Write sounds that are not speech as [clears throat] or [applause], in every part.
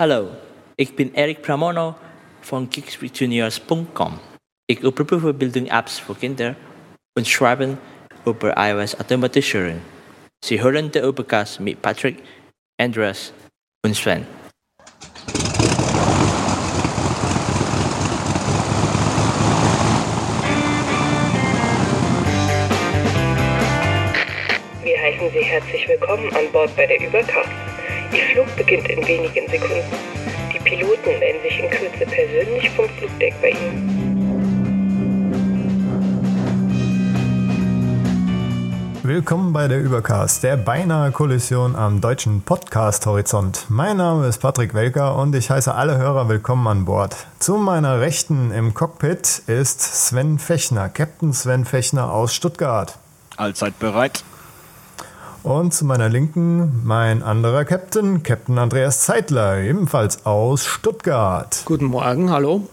Hallo, ich bin Eric Pramono von geeksjuniors.com. Ich überprüfe Bildung-Apps für Kinder und schreibe über iOS-Automatisierung. Sie hören den Übercast mit Patrick, Andreas und Sven. Wir heißen Sie herzlich willkommen an Bord bei der Übercast. Ihr Flug beginnt in wenigen Sekunden. Die Piloten melden sich in Kürze persönlich vom Flugdeck bei Ihnen. Willkommen bei der Übercast, der beinahe Kollision am deutschen Podcast-Horizont. Mein Name ist Patrick Welker und ich heiße alle Hörer willkommen an Bord. Zu meiner Rechten im Cockpit ist Sven Fechner, Captain Sven Fechner aus Stuttgart. Allzeit bereit. Und zu meiner Linken mein anderer Captain, Captain Andreas Zeitler, ebenfalls aus Stuttgart. Guten Morgen, hallo.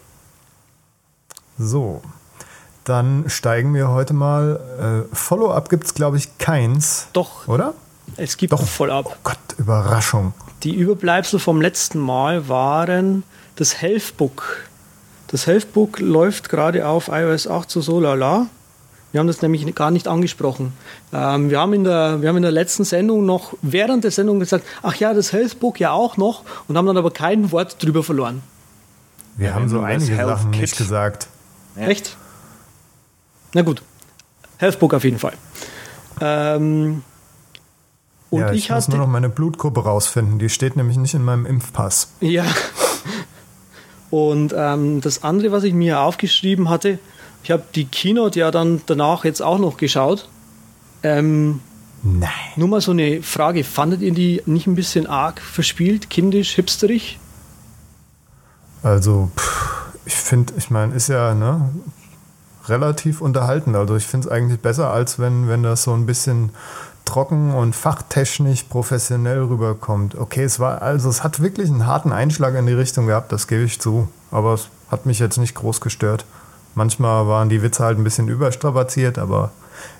So, dann steigen wir heute mal. Äh, Follow-up gibt es, glaube ich, keins. Doch. Oder? Es gibt Doch. Follow-up. Oh Gott, Überraschung. Die Überbleibsel vom letzten Mal waren das Healthbook. Das Healthbook läuft gerade auf iOS 8 so so lala. Wir haben das nämlich gar nicht angesprochen. Ähm, wir, haben in der, wir haben in der letzten Sendung noch während der Sendung gesagt, ach ja, das Healthbook ja auch noch und haben dann aber kein Wort drüber verloren. Wir Ja, haben so einige Health Sachen Kit- nicht gesagt. Ja. Echt? Na gut. Healthbook auf jeden Fall. Ähm, und ja, ich, ich, muss nur noch meine Blutgruppe rausfinden. Die steht nämlich nicht in meinem Impfpass. Ja. Und ähm, das andere, was ich mir aufgeschrieben hatte, ich habe die Keynote ja dann danach jetzt auch noch geschaut. Ähm, Nein. nur mal so eine Frage, fandet ihr die nicht ein bisschen arg verspielt, kindisch, hipsterig? Also, pff, ich finde, ich meine, ist ja ne, relativ unterhaltend. Also, ich finde es eigentlich besser, als wenn, wenn das so ein bisschen trocken und fachtechnisch professionell rüberkommt. Okay, es war, also, es hat wirklich einen harten Einschlag in die Richtung gehabt, das gebe ich zu. Aber es hat mich jetzt nicht groß gestört. Manchmal waren die Witze halt ein bisschen überstrapaziert, aber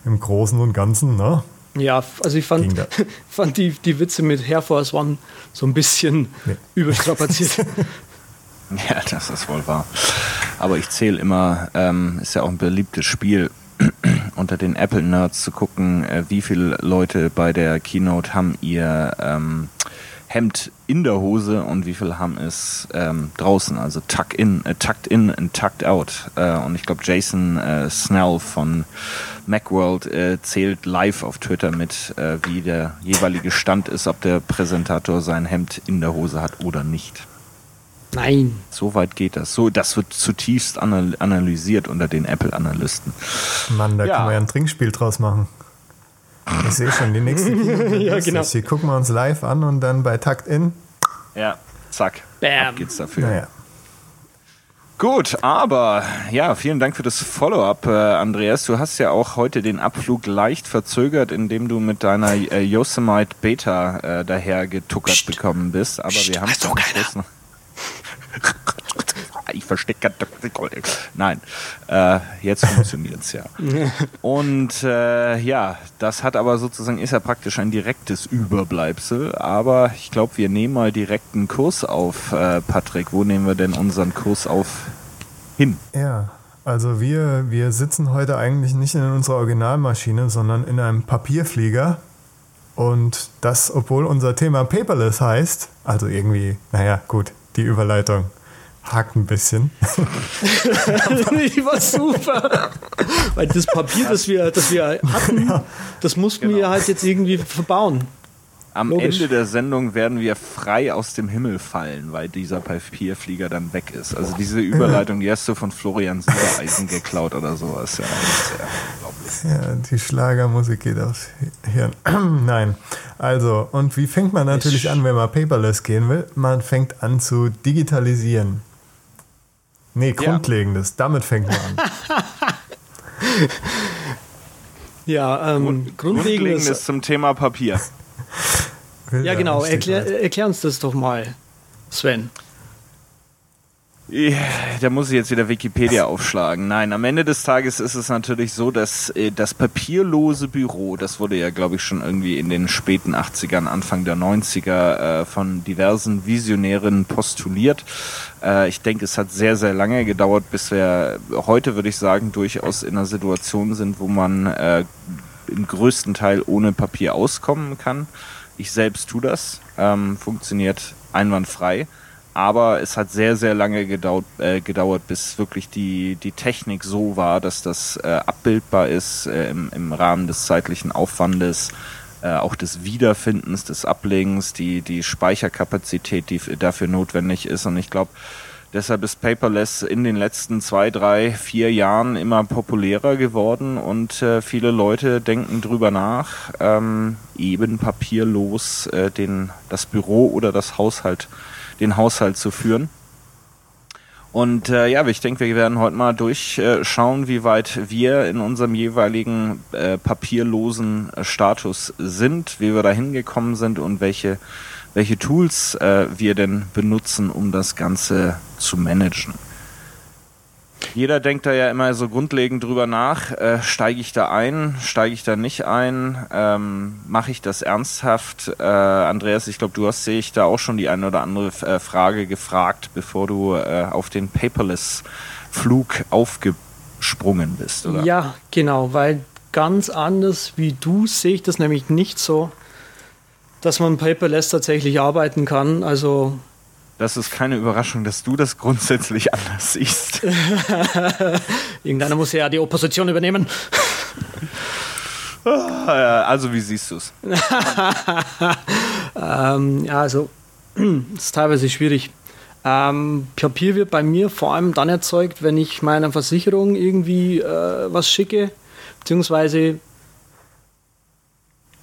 im Großen und Ganzen, ne? Ja, also ich fand, [laughs] fand die, die Witze mit Air Force One so ein bisschen Nee. überstrapaziert. [laughs] Ja, das ist wohl wahr. Aber ich zähle immer, ähm, ist ja auch ein beliebtes Spiel, [clears throat] unter den Apple-Nerds zu gucken, äh, wie viele Leute bei der Keynote haben ihr ähm, Hemd in der Hose und wie viele haben es ähm, draußen, also tuck in, äh, tucked in und tucked out. Äh, und ich glaube, Jason äh, Snell von Macworld äh, zählt live auf Twitter mit, äh, wie der jeweilige Stand ist, ob der Präsentator sein Hemd in der Hose hat oder nicht. Nein. So weit geht das. So, das wird zutiefst anal analysiert unter den Apple-Analysten. Mann, da Ja. kann man ja ein Trinkspiel draus machen. Ich sehe schon, die nächste [laughs] Keynote Ja, genau. Die gucken wir uns live an und dann bei Takt in. Ja, zack. Bam. Ab geht's dafür. Naja. Gut, aber ja, vielen Dank für das Follow-up, äh, Andreas. Du hast ja auch heute den Abflug leicht verzögert, indem du mit deiner äh, Yosemite Beta äh, daher getuckert bekommen bist. Aber wir haben doch keiner. Ich verstecke Nein, äh, jetzt funktioniert's ja. [laughs] Und äh, ja, das hat aber sozusagen, ist ja praktisch ein direktes Überbleibsel. Aber ich glaube, wir nehmen mal direkt einen Kurs auf, äh, Patrick. Wo nehmen wir denn unseren Kurs auf hin? Ja, also wir, wir sitzen heute eigentlich nicht in unserer Originalmaschine, sondern in einem Papierflieger. Und das, obwohl unser Thema Paperless heißt, also irgendwie, naja, gut, die Überleitung hakt ein bisschen. [laughs] die war super. Weil das Papier, das wir, das wir hatten, das mussten wir halt jetzt irgendwie verbauen. Am Logisch. Ende der Sendung werden wir frei aus dem Himmel fallen, weil dieser Papierflieger dann weg ist. Also diese Überleitung, die hast du von Florian Silbereisen geklaut oder sowas. Ja, das ist ja unglaublich. Ja, die Schlagermusik geht aufs Hirn. [clears throat] Nein. Also, und wie fängt man natürlich an, wenn man paperless gehen will? Man fängt an zu digitalisieren. Nee, Grundlegendes. Damit fängt man an. [laughs] Ja, ähm, grundlegendes. Grundlegendes zum Thema Papier. Ja, genau. Erklär, erklär uns das doch mal, Sven. Ja, da muss ich jetzt wieder Wikipedia aufschlagen. Nein, am Ende des Tages ist es natürlich so, dass äh, das papierlose Büro, das wurde ja, glaube ich, schon irgendwie in den späten 80ern, Anfang der 90er äh, von diversen Visionären postuliert. Äh, ich denke, es hat sehr, sehr lange gedauert, bis wir heute, würde ich sagen, durchaus in einer Situation sind, wo man äh, im größten Teil ohne Papier auskommen kann. Ich selbst tue das, ähm, funktioniert einwandfrei aber es hat sehr, sehr lange gedauert, äh, gedauert bis wirklich die, die Technik so war, dass das äh, abbildbar ist äh, im, im Rahmen des zeitlichen Aufwandes, äh, auch des Wiederfindens, des Ablegens, die, die Speicherkapazität, die dafür notwendig ist. Und ich glaube, deshalb ist Paperless in den letzten zwei, drei, vier Jahren immer populärer geworden und äh, viele Leute denken drüber nach, ähm, eben papierlos äh, den, das Büro oder das Haushalt den Haushalt zu führen. Und äh, ja, ich denke, wir werden heute mal durchschauen, wie weit wir in unserem jeweiligen äh, papierlosen äh, Status sind, wie wir da hingekommen sind und welche, welche Tools äh, wir denn benutzen, um das Ganze zu managen. Jeder denkt da ja immer so grundlegend drüber nach, äh, steige ich da ein, steige ich da nicht ein, ähm, mache ich das ernsthaft? Äh, Andreas, ich glaube, du hast sich da auch schon die eine oder andere äh, Frage gefragt, bevor du äh, auf den Paperless-Flug aufgesprungen bist, oder? Ja, genau, weil ganz anders wie du sehe ich das nämlich nicht so, dass man Paperless tatsächlich arbeiten kann. Also das ist keine Überraschung, dass du das grundsätzlich [laughs] anders siehst. [laughs] Irgendeiner muss ja die Opposition übernehmen. Ah, also, wie siehst du es? [laughs] ähm, ja, also, das [clears throat] ist teilweise schwierig. Ähm, Papier wird bei mir vor allem dann erzeugt, wenn ich meiner Versicherung irgendwie äh, was schicke, beziehungsweise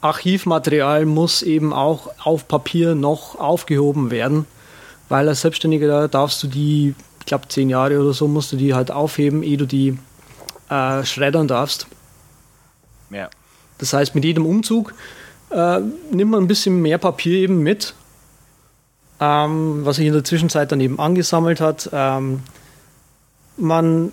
Archivmaterial muss eben auch auf Papier noch aufgehoben werden weil als Selbstständiger darfst du die, ich glaube zehn Jahre oder so, musst du die halt aufheben, ehe du die äh, schreddern darfst. Ja. Das heißt, mit jedem Umzug äh, nimmt man ein bisschen mehr Papier eben mit, ähm, was sich in der Zwischenzeit dann eben angesammelt hat. Ähm, man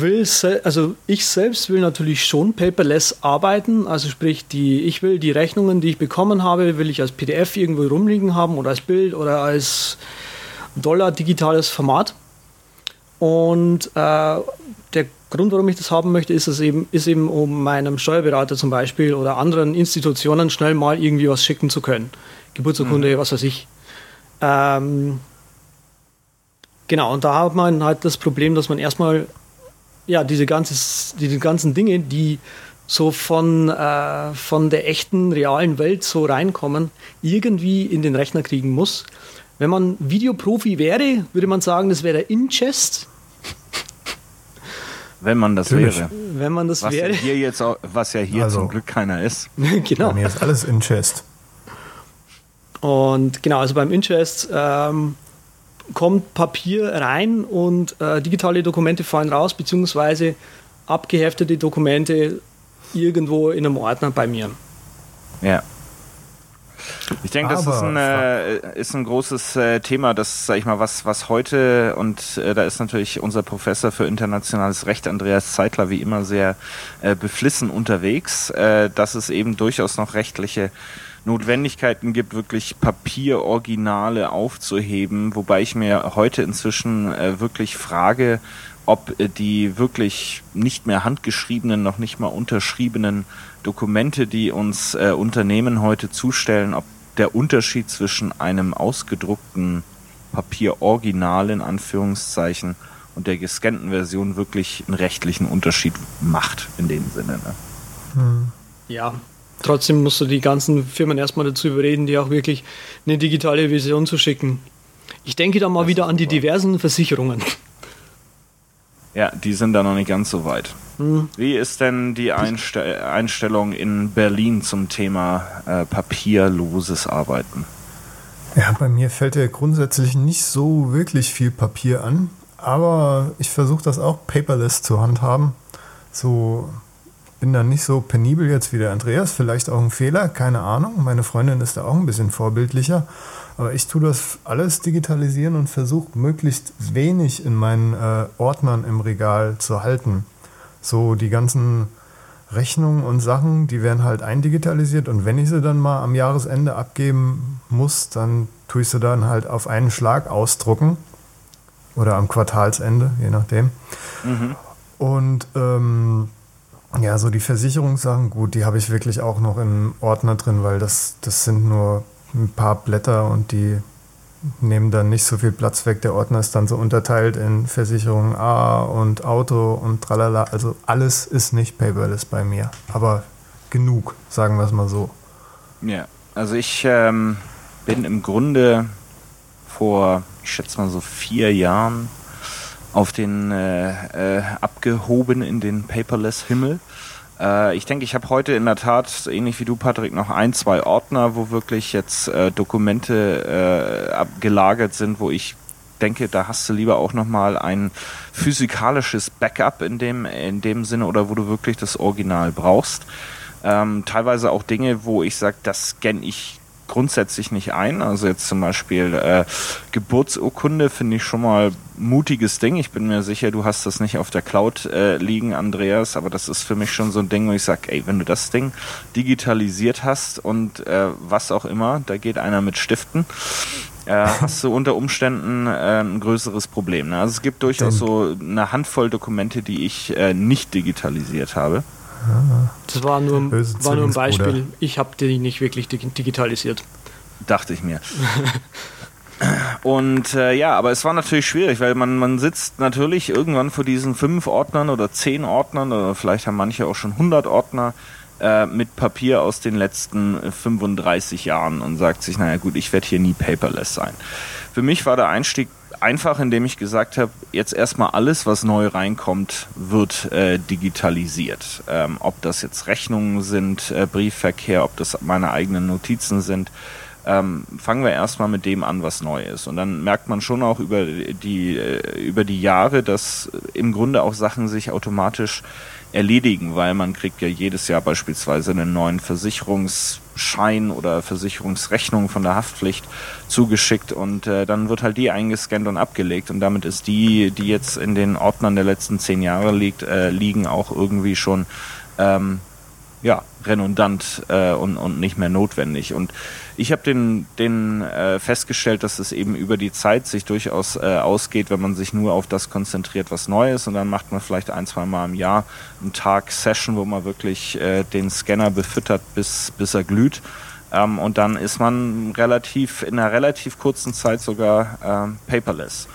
will, also ich selbst will natürlich schon paperless arbeiten, also sprich, die, ich will die Rechnungen, die ich bekommen habe, will ich als PDF irgendwo rumliegen haben oder als Bild oder als Dollar digitales Format. Und äh, der Grund, warum ich das haben möchte, ist es eben, ist eben, um meinem Steuerberater zum Beispiel oder anderen Institutionen schnell mal irgendwie was schicken zu können. Geburtsurkunde, mhm. was weiß ich. Ähm, genau, und da hat man halt das Problem, dass man erstmal ja, diese, ganze, diese ganzen Dinge, die so von, äh, von der echten, realen Welt so reinkommen, irgendwie in den Rechner kriegen muss. Wenn man Videoprofi wäre, würde man sagen, das wäre Ingest. Wenn man das Natürlich. wäre. Wenn man das was wäre. Ja hier jetzt auch, was ja hier also, zum Glück keiner ist. [laughs] genau. Bei mir ist alles Ingest. Und genau, also beim Ingest ähm, kommt Papier rein und äh, digitale Dokumente fallen raus, beziehungsweise abgeheftete Dokumente irgendwo in einem Ordner bei mir. Ja. Ich denke, das ist ein, äh, ist ein großes äh, Thema, das, sag ich mal, was, was heute, und äh, da ist natürlich unser Professor für internationales Recht, Andreas Zeitler, wie immer sehr äh, beflissen unterwegs, äh, dass es eben durchaus noch rechtliche Notwendigkeiten gibt, wirklich Papieroriginale aufzuheben, wobei ich mir heute inzwischen äh, wirklich frage, ob äh, die wirklich nicht mehr handgeschriebenen, noch nicht mal unterschriebenen Dokumente, die uns äh, Unternehmen heute zustellen, ob der Unterschied zwischen einem ausgedruckten Papieroriginal in Anführungszeichen und der gescannten Version wirklich einen rechtlichen Unterschied macht in dem Sinne. Ne? Hm. Ja, trotzdem musst du die ganzen Firmen erstmal dazu überreden, die auch wirklich eine digitale Version zu schicken. Ich denke da mal das wieder an die diversen Versicherungen. Ja, die sind da noch nicht ganz so weit. Hm. Wie ist denn die Einste Einstellung in Berlin zum Thema äh, papierloses Arbeiten? Ja, bei mir fällt ja grundsätzlich nicht so wirklich viel Papier an, aber ich versuche das auch paperless zu handhaben. So bin dann nicht so penibel jetzt wie der Andreas, vielleicht auch ein Fehler, keine Ahnung. Meine Freundin ist da auch ein bisschen vorbildlicher. Aber ich tue das alles digitalisieren und versuche möglichst wenig in meinen äh, Ordnern im Regal zu halten. So die ganzen Rechnungen und Sachen, die werden halt eindigitalisiert und wenn ich sie dann mal am Jahresende abgeben muss, dann tue ich sie dann halt auf einen Schlag ausdrucken oder am Quartalsende, je nachdem. Mhm. Und ähm, ja, so die Versicherungssachen, gut, die habe ich wirklich auch noch im Ordner drin, weil das, das sind nur ein paar Blätter und die nehmen dann nicht so viel Platz weg. Der Ordner ist dann so unterteilt in Versicherung A und Auto und tralala. Also alles ist nicht paperless bei mir. Aber genug, sagen wir es mal so. Ja, also ich ähm, bin im Grunde vor, ich schätze mal so vier Jahren auf den äh, äh, abgehoben in den paperless Himmel. Äh, ich denke, ich habe heute in der Tat, ähnlich wie du, Patrick, noch ein, zwei Ordner, wo wirklich jetzt äh, Dokumente äh, gelagert sind, wo ich denke, da hast du lieber auch nochmal ein physikalisches Backup in dem, in dem Sinne oder wo du wirklich das Original brauchst. Ähm, teilweise auch Dinge, wo ich sage, das scanne ich grundsätzlich nicht ein. Also jetzt zum Beispiel äh, Geburtsurkunde finde ich schon mal mutiges Ding. Ich bin mir sicher, du hast das nicht auf der Cloud äh, liegen, Andreas, aber das ist für mich schon so ein Ding, wo ich sage, ey, wenn du das Ding digitalisiert hast und äh, was auch immer, da geht einer mit Stiften, äh, hast du unter Umständen äh, ein größeres Problem. Ne? Also es gibt durchaus so eine Handvoll Dokumente, die ich äh, nicht digitalisiert habe. Das war nur, war nur ein Beispiel. Ich habe die nicht wirklich digitalisiert. [laughs] Dachte ich mir. Und äh, ja, aber es war natürlich schwierig, weil man, man sitzt natürlich irgendwann vor diesen fünf Ordnern oder zehn Ordnern oder vielleicht haben manche auch schon 100 Ordner äh, mit Papier aus den letzten 35 Jahren und sagt sich, naja gut, ich werde hier nie paperless sein. Für mich war der Einstieg einfach, indem ich gesagt habe, jetzt erstmal alles, was neu reinkommt, wird äh, digitalisiert. Ähm, ob das jetzt Rechnungen sind, äh, Briefverkehr, ob das meine eigenen Notizen sind. Ähm, fangen wir erstmal mit dem an, was neu ist. Und dann merkt man schon auch über die, äh, über die Jahre, dass im Grunde auch Sachen sich automatisch erledigen, weil man kriegt ja jedes Jahr beispielsweise einen neuen Versicherungsschein oder Versicherungsrechnung von der Haftpflicht zugeschickt und äh, dann wird halt die eingescannt und abgelegt und damit ist die, die jetzt in den Ordnern der letzten zehn Jahre liegt, äh, liegen, auch irgendwie schon ähm, ja, redundant äh, und, und nicht mehr notwendig. Und ich habe den, den äh, festgestellt, dass es eben über die Zeit sich durchaus äh, ausgeht, wenn man sich nur auf das konzentriert, was neu ist. Und dann macht man vielleicht ein, zwei Mal im Jahr einen Tag Session, wo man wirklich äh, den Scanner befüttert, bis, bis er glüht. Ähm, und dann ist man relativ in einer relativ kurzen Zeit sogar ähm, paperless.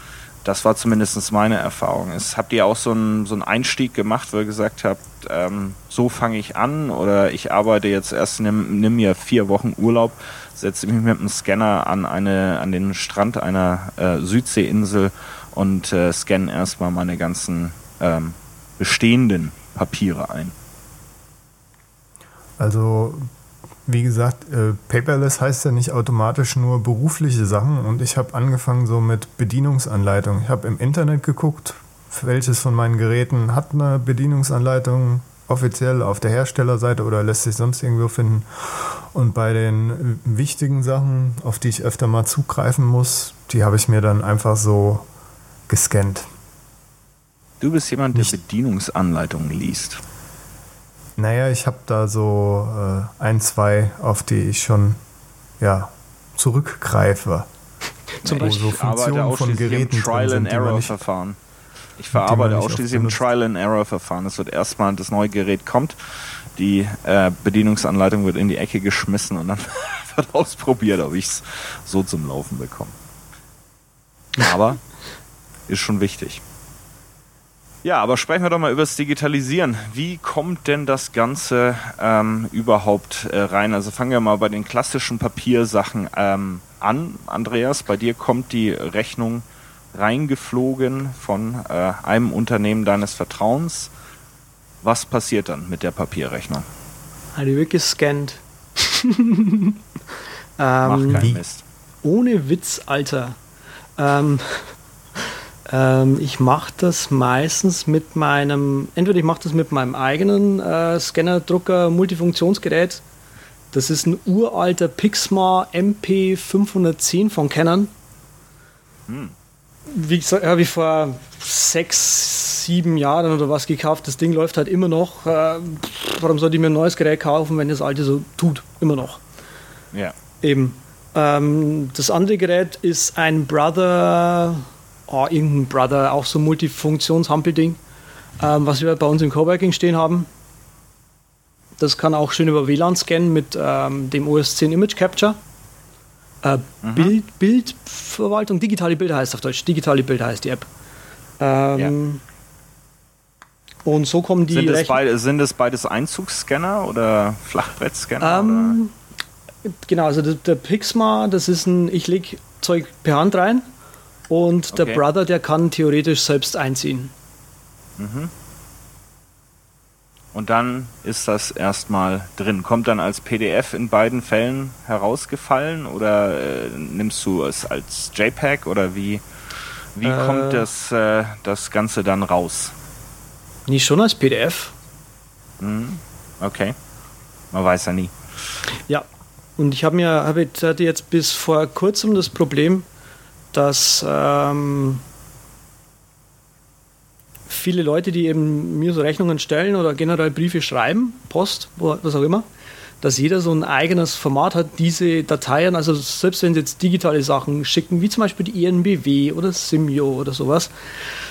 Das war zumindest meine Erfahrung. Ist, habt ihr auch so einen, so einen Einstieg gemacht, wo ihr gesagt habt, ähm, so fange ich an oder ich arbeite jetzt erst, nimm, nimm mir vier Wochen Urlaub, setze mich mit dem Scanner an, eine, an den Strand einer äh, Südseeinsel und äh, scanne erstmal meine ganzen ähm, bestehenden Papiere ein. Also wie gesagt, äh, paperless heißt ja nicht automatisch nur berufliche Sachen und ich habe angefangen so mit Bedienungsanleitung. Ich habe im Internet geguckt, welches von meinen Geräten hat eine Bedienungsanleitung offiziell auf der Herstellerseite oder lässt sich sonst irgendwo finden. Und bei den wichtigen Sachen, auf die ich öfter mal zugreifen muss, die habe ich mir dann einfach so gescannt. Du bist jemand, der Bedienungsanleitungen liest. Naja, ich habe da so äh, ein, zwei, auf die ich schon ja, zurückgreife. Zum Beispiel so Funktionen von Geräten im Trial and Error Verfahren. Ich verarbeite ausschließlich im Trial and Error Verfahren. Es wird erstmal das neue Gerät kommt, die äh, Bedienungsanleitung wird in die Ecke geschmissen und dann [laughs] wird ausprobiert, ob ich es so zum Laufen bekomme. Aber ist schon wichtig. Ja, aber sprechen wir doch mal über das Digitalisieren. Wie kommt denn das Ganze ähm, überhaupt äh, rein? Also fangen wir mal bei den klassischen Papiersachen ähm, an. Andreas, bei dir kommt die Rechnung reingeflogen von äh, einem Unternehmen deines Vertrauens. Was passiert dann mit der Papierrechnung? Die wird gescannt. [laughs] ähm, Mach keinen Mist. Ohne Witz, Alter. Ähm, Ähm, ich mache das meistens mit meinem, entweder ich mache das mit meinem eigenen äh, Scanner-Drucker Multifunktionsgerät. Das ist ein uralter Pixma MP510 von Canon. Hm. Wie gesagt, habe ich vor sechs, sieben Jahren oder was gekauft. Das Ding läuft halt immer noch. Äh, warum sollte ich mir ein neues Gerät kaufen, wenn das alte so tut? Immer noch. Ja. Eben. Ähm, das andere Gerät ist ein Brother oh, irgendein Brother, auch so Multifunktions-Hampelding, ähm, was wir bei uns im Coworking stehen haben. Das kann auch schön über WLAN scannen mit ähm, dem OS 10 Image Capture. Äh, mhm. Bild, Bildverwaltung, digitale Bilder heißt auf Deutsch. Digitale Bilder heißt die App. Ähm, ja. Und so kommen die. Sind es, beide, sind es beides Einzugsscanner oder Flachbrettscanner? Ähm, genau, also der, der, Pixma, das ist ein, ich lege Zeug per Hand rein und okay. der Brother, der kann theoretisch selbst einziehen. Mhm. Und dann ist das erstmal drin. Kommt dann als PDF in beiden Fällen herausgefallen oder äh, nimmst du es als JPEG oder wie, wie äh, kommt das, äh, das Ganze dann raus? Nicht schon als PDF. Mhm. Okay. Man weiß ja nie. Ja, und ich habe mir hab ich, hatte jetzt bis vor kurzem das Problem, dass ähm, viele Leute, die eben mir so Rechnungen stellen oder generell Briefe schreiben, Post, was auch immer, dass jeder so ein eigenes Format hat, diese Dateien, also selbst wenn sie jetzt digitale Sachen schicken, wie zum Beispiel die ENBW oder Simio oder sowas,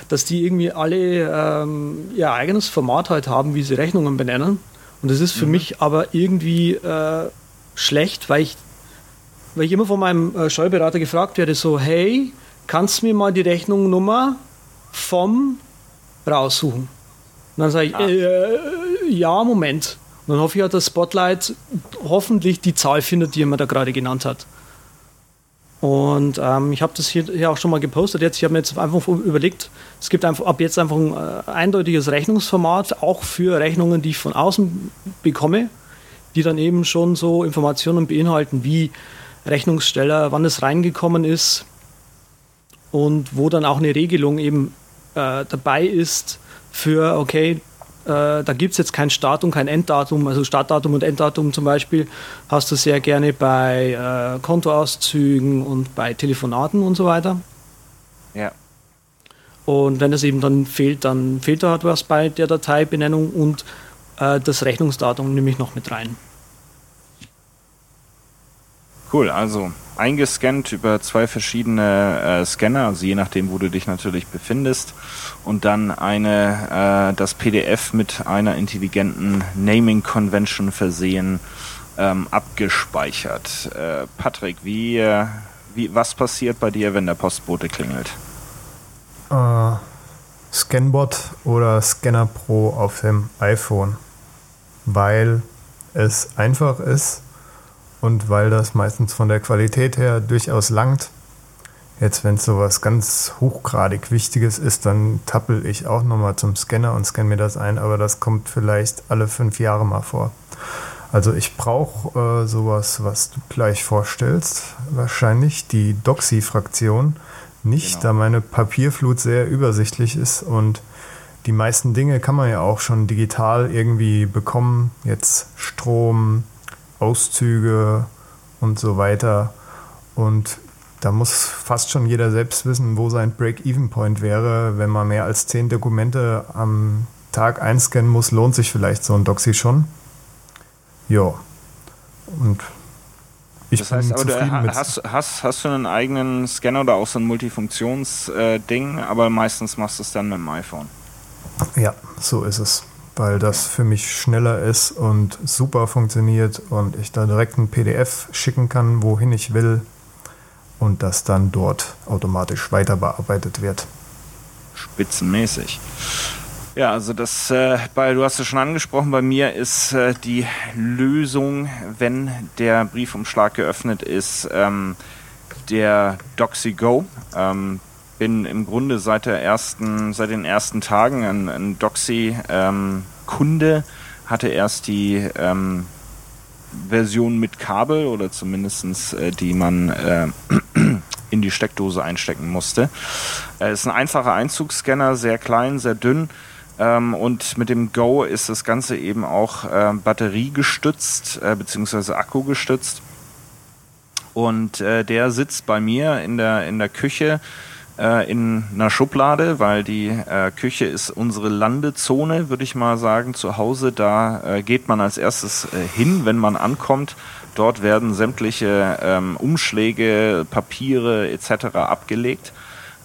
dass die irgendwie alle ähm, ihr eigenes Format halt haben, wie sie Rechnungen benennen. Und das ist für mhm. mich aber irgendwie äh, schlecht, weil ich weil ich immer von meinem äh, Steuerberater gefragt werde, so, hey, kannst du mir mal die Rechnungnummer vom raussuchen? Und dann sage ich, ah. äh, ja, Moment. Und dann hoffe ich, dass das Spotlight hoffentlich die Zahl findet, die er mir da gerade genannt hat. Und ähm, ich habe das hier, hier, auch schon mal gepostet. Jetzt, ich habe mir jetzt einfach überlegt, es gibt einfach ab jetzt einfach ein äh, eindeutiges Rechnungsformat, auch für Rechnungen, die ich von außen bekomme, die dann eben schon so Informationen beinhalten wie Rechnungssteller, wann es reingekommen ist und wo dann auch eine Regelung eben äh, dabei ist für, okay, äh, da gibt es jetzt kein Start- und kein Enddatum, also Startdatum und Enddatum zum Beispiel hast du sehr gerne bei äh, Kontoauszügen und bei Telefonaten und so weiter. Ja. Und wenn das eben dann fehlt, dann fehlt da halt was bei der Dateibenennung und äh, das Rechnungsdatum nehme ich noch mit rein. Cool, also eingescannt über zwei verschiedene äh, Scanner, also je nachdem, wo du dich natürlich befindest, und dann eine äh, das PDF mit einer intelligenten Naming Convention versehen, ähm, abgespeichert. Äh, Patrick, wie, äh, wie was passiert bei dir, wenn der Postbote klingelt? Uh, Scanbot oder Scanner Pro auf dem iPhone, weil es einfach ist und weil das meistens von der Qualität her durchaus langt. Jetzt, wenn es sowas ganz hochgradig Wichtiges ist, dann tappel ich auch nochmal zum Scanner und scanne mir das ein, aber das kommt vielleicht alle fünf Jahre mal vor. Also ich brauche äh, sowas, was du gleich vorstellst, wahrscheinlich die Doxy-Fraktion nicht, genau. da meine Papierflut sehr übersichtlich ist und die meisten Dinge kann man ja auch schon digital irgendwie bekommen. Jetzt Strom, Auszüge und so weiter. Und da muss fast schon jeder selbst wissen, wo sein Break-Even-Point wäre. Wenn man mehr als zehn Dokumente am Tag einscannen muss, lohnt sich vielleicht so ein Doxy schon. Ja. Und ich das heißt, bin zufrieden du hast, hast, hast du einen eigenen Scanner oder auch so ein Multifunktions-Ding, aber meistens machst du es dann mit dem iPhone. Ja, so ist es weil das für mich schneller ist und super funktioniert und ich da direkt ein PDF schicken kann, wohin ich will und das dann dort automatisch weiter bearbeitet wird. Spitzenmäßig. Ja, also das, äh, bei, du hast es schon angesprochen, bei mir ist äh, die Lösung, wenn der Briefumschlag geöffnet ist, ähm, der DoxyGo. Ähm, bin im Grunde seit der ersten, seit den ersten Tagen ein, ein Doxy-Kunde, ähm, hatte erst die ähm, Version mit Kabel oder zumindest äh, die man äh, [clears throat] in die Steckdose einstecken musste. Es ist ein einfacher Einzugsscanner, sehr klein, sehr dünn. Ähm, und mit dem Go ist das Ganze eben auch äh, batteriegestützt äh, bzw. akkugestützt. Und äh, der sitzt bei mir in der, in der Küche äh, in einer Schublade, weil die äh, Küche ist unsere Landezone, würde ich mal sagen, zu Hause. Da äh, geht man als erstes äh, hin, wenn man ankommt. Dort werden sämtliche ähm, Umschläge, Papiere etc. abgelegt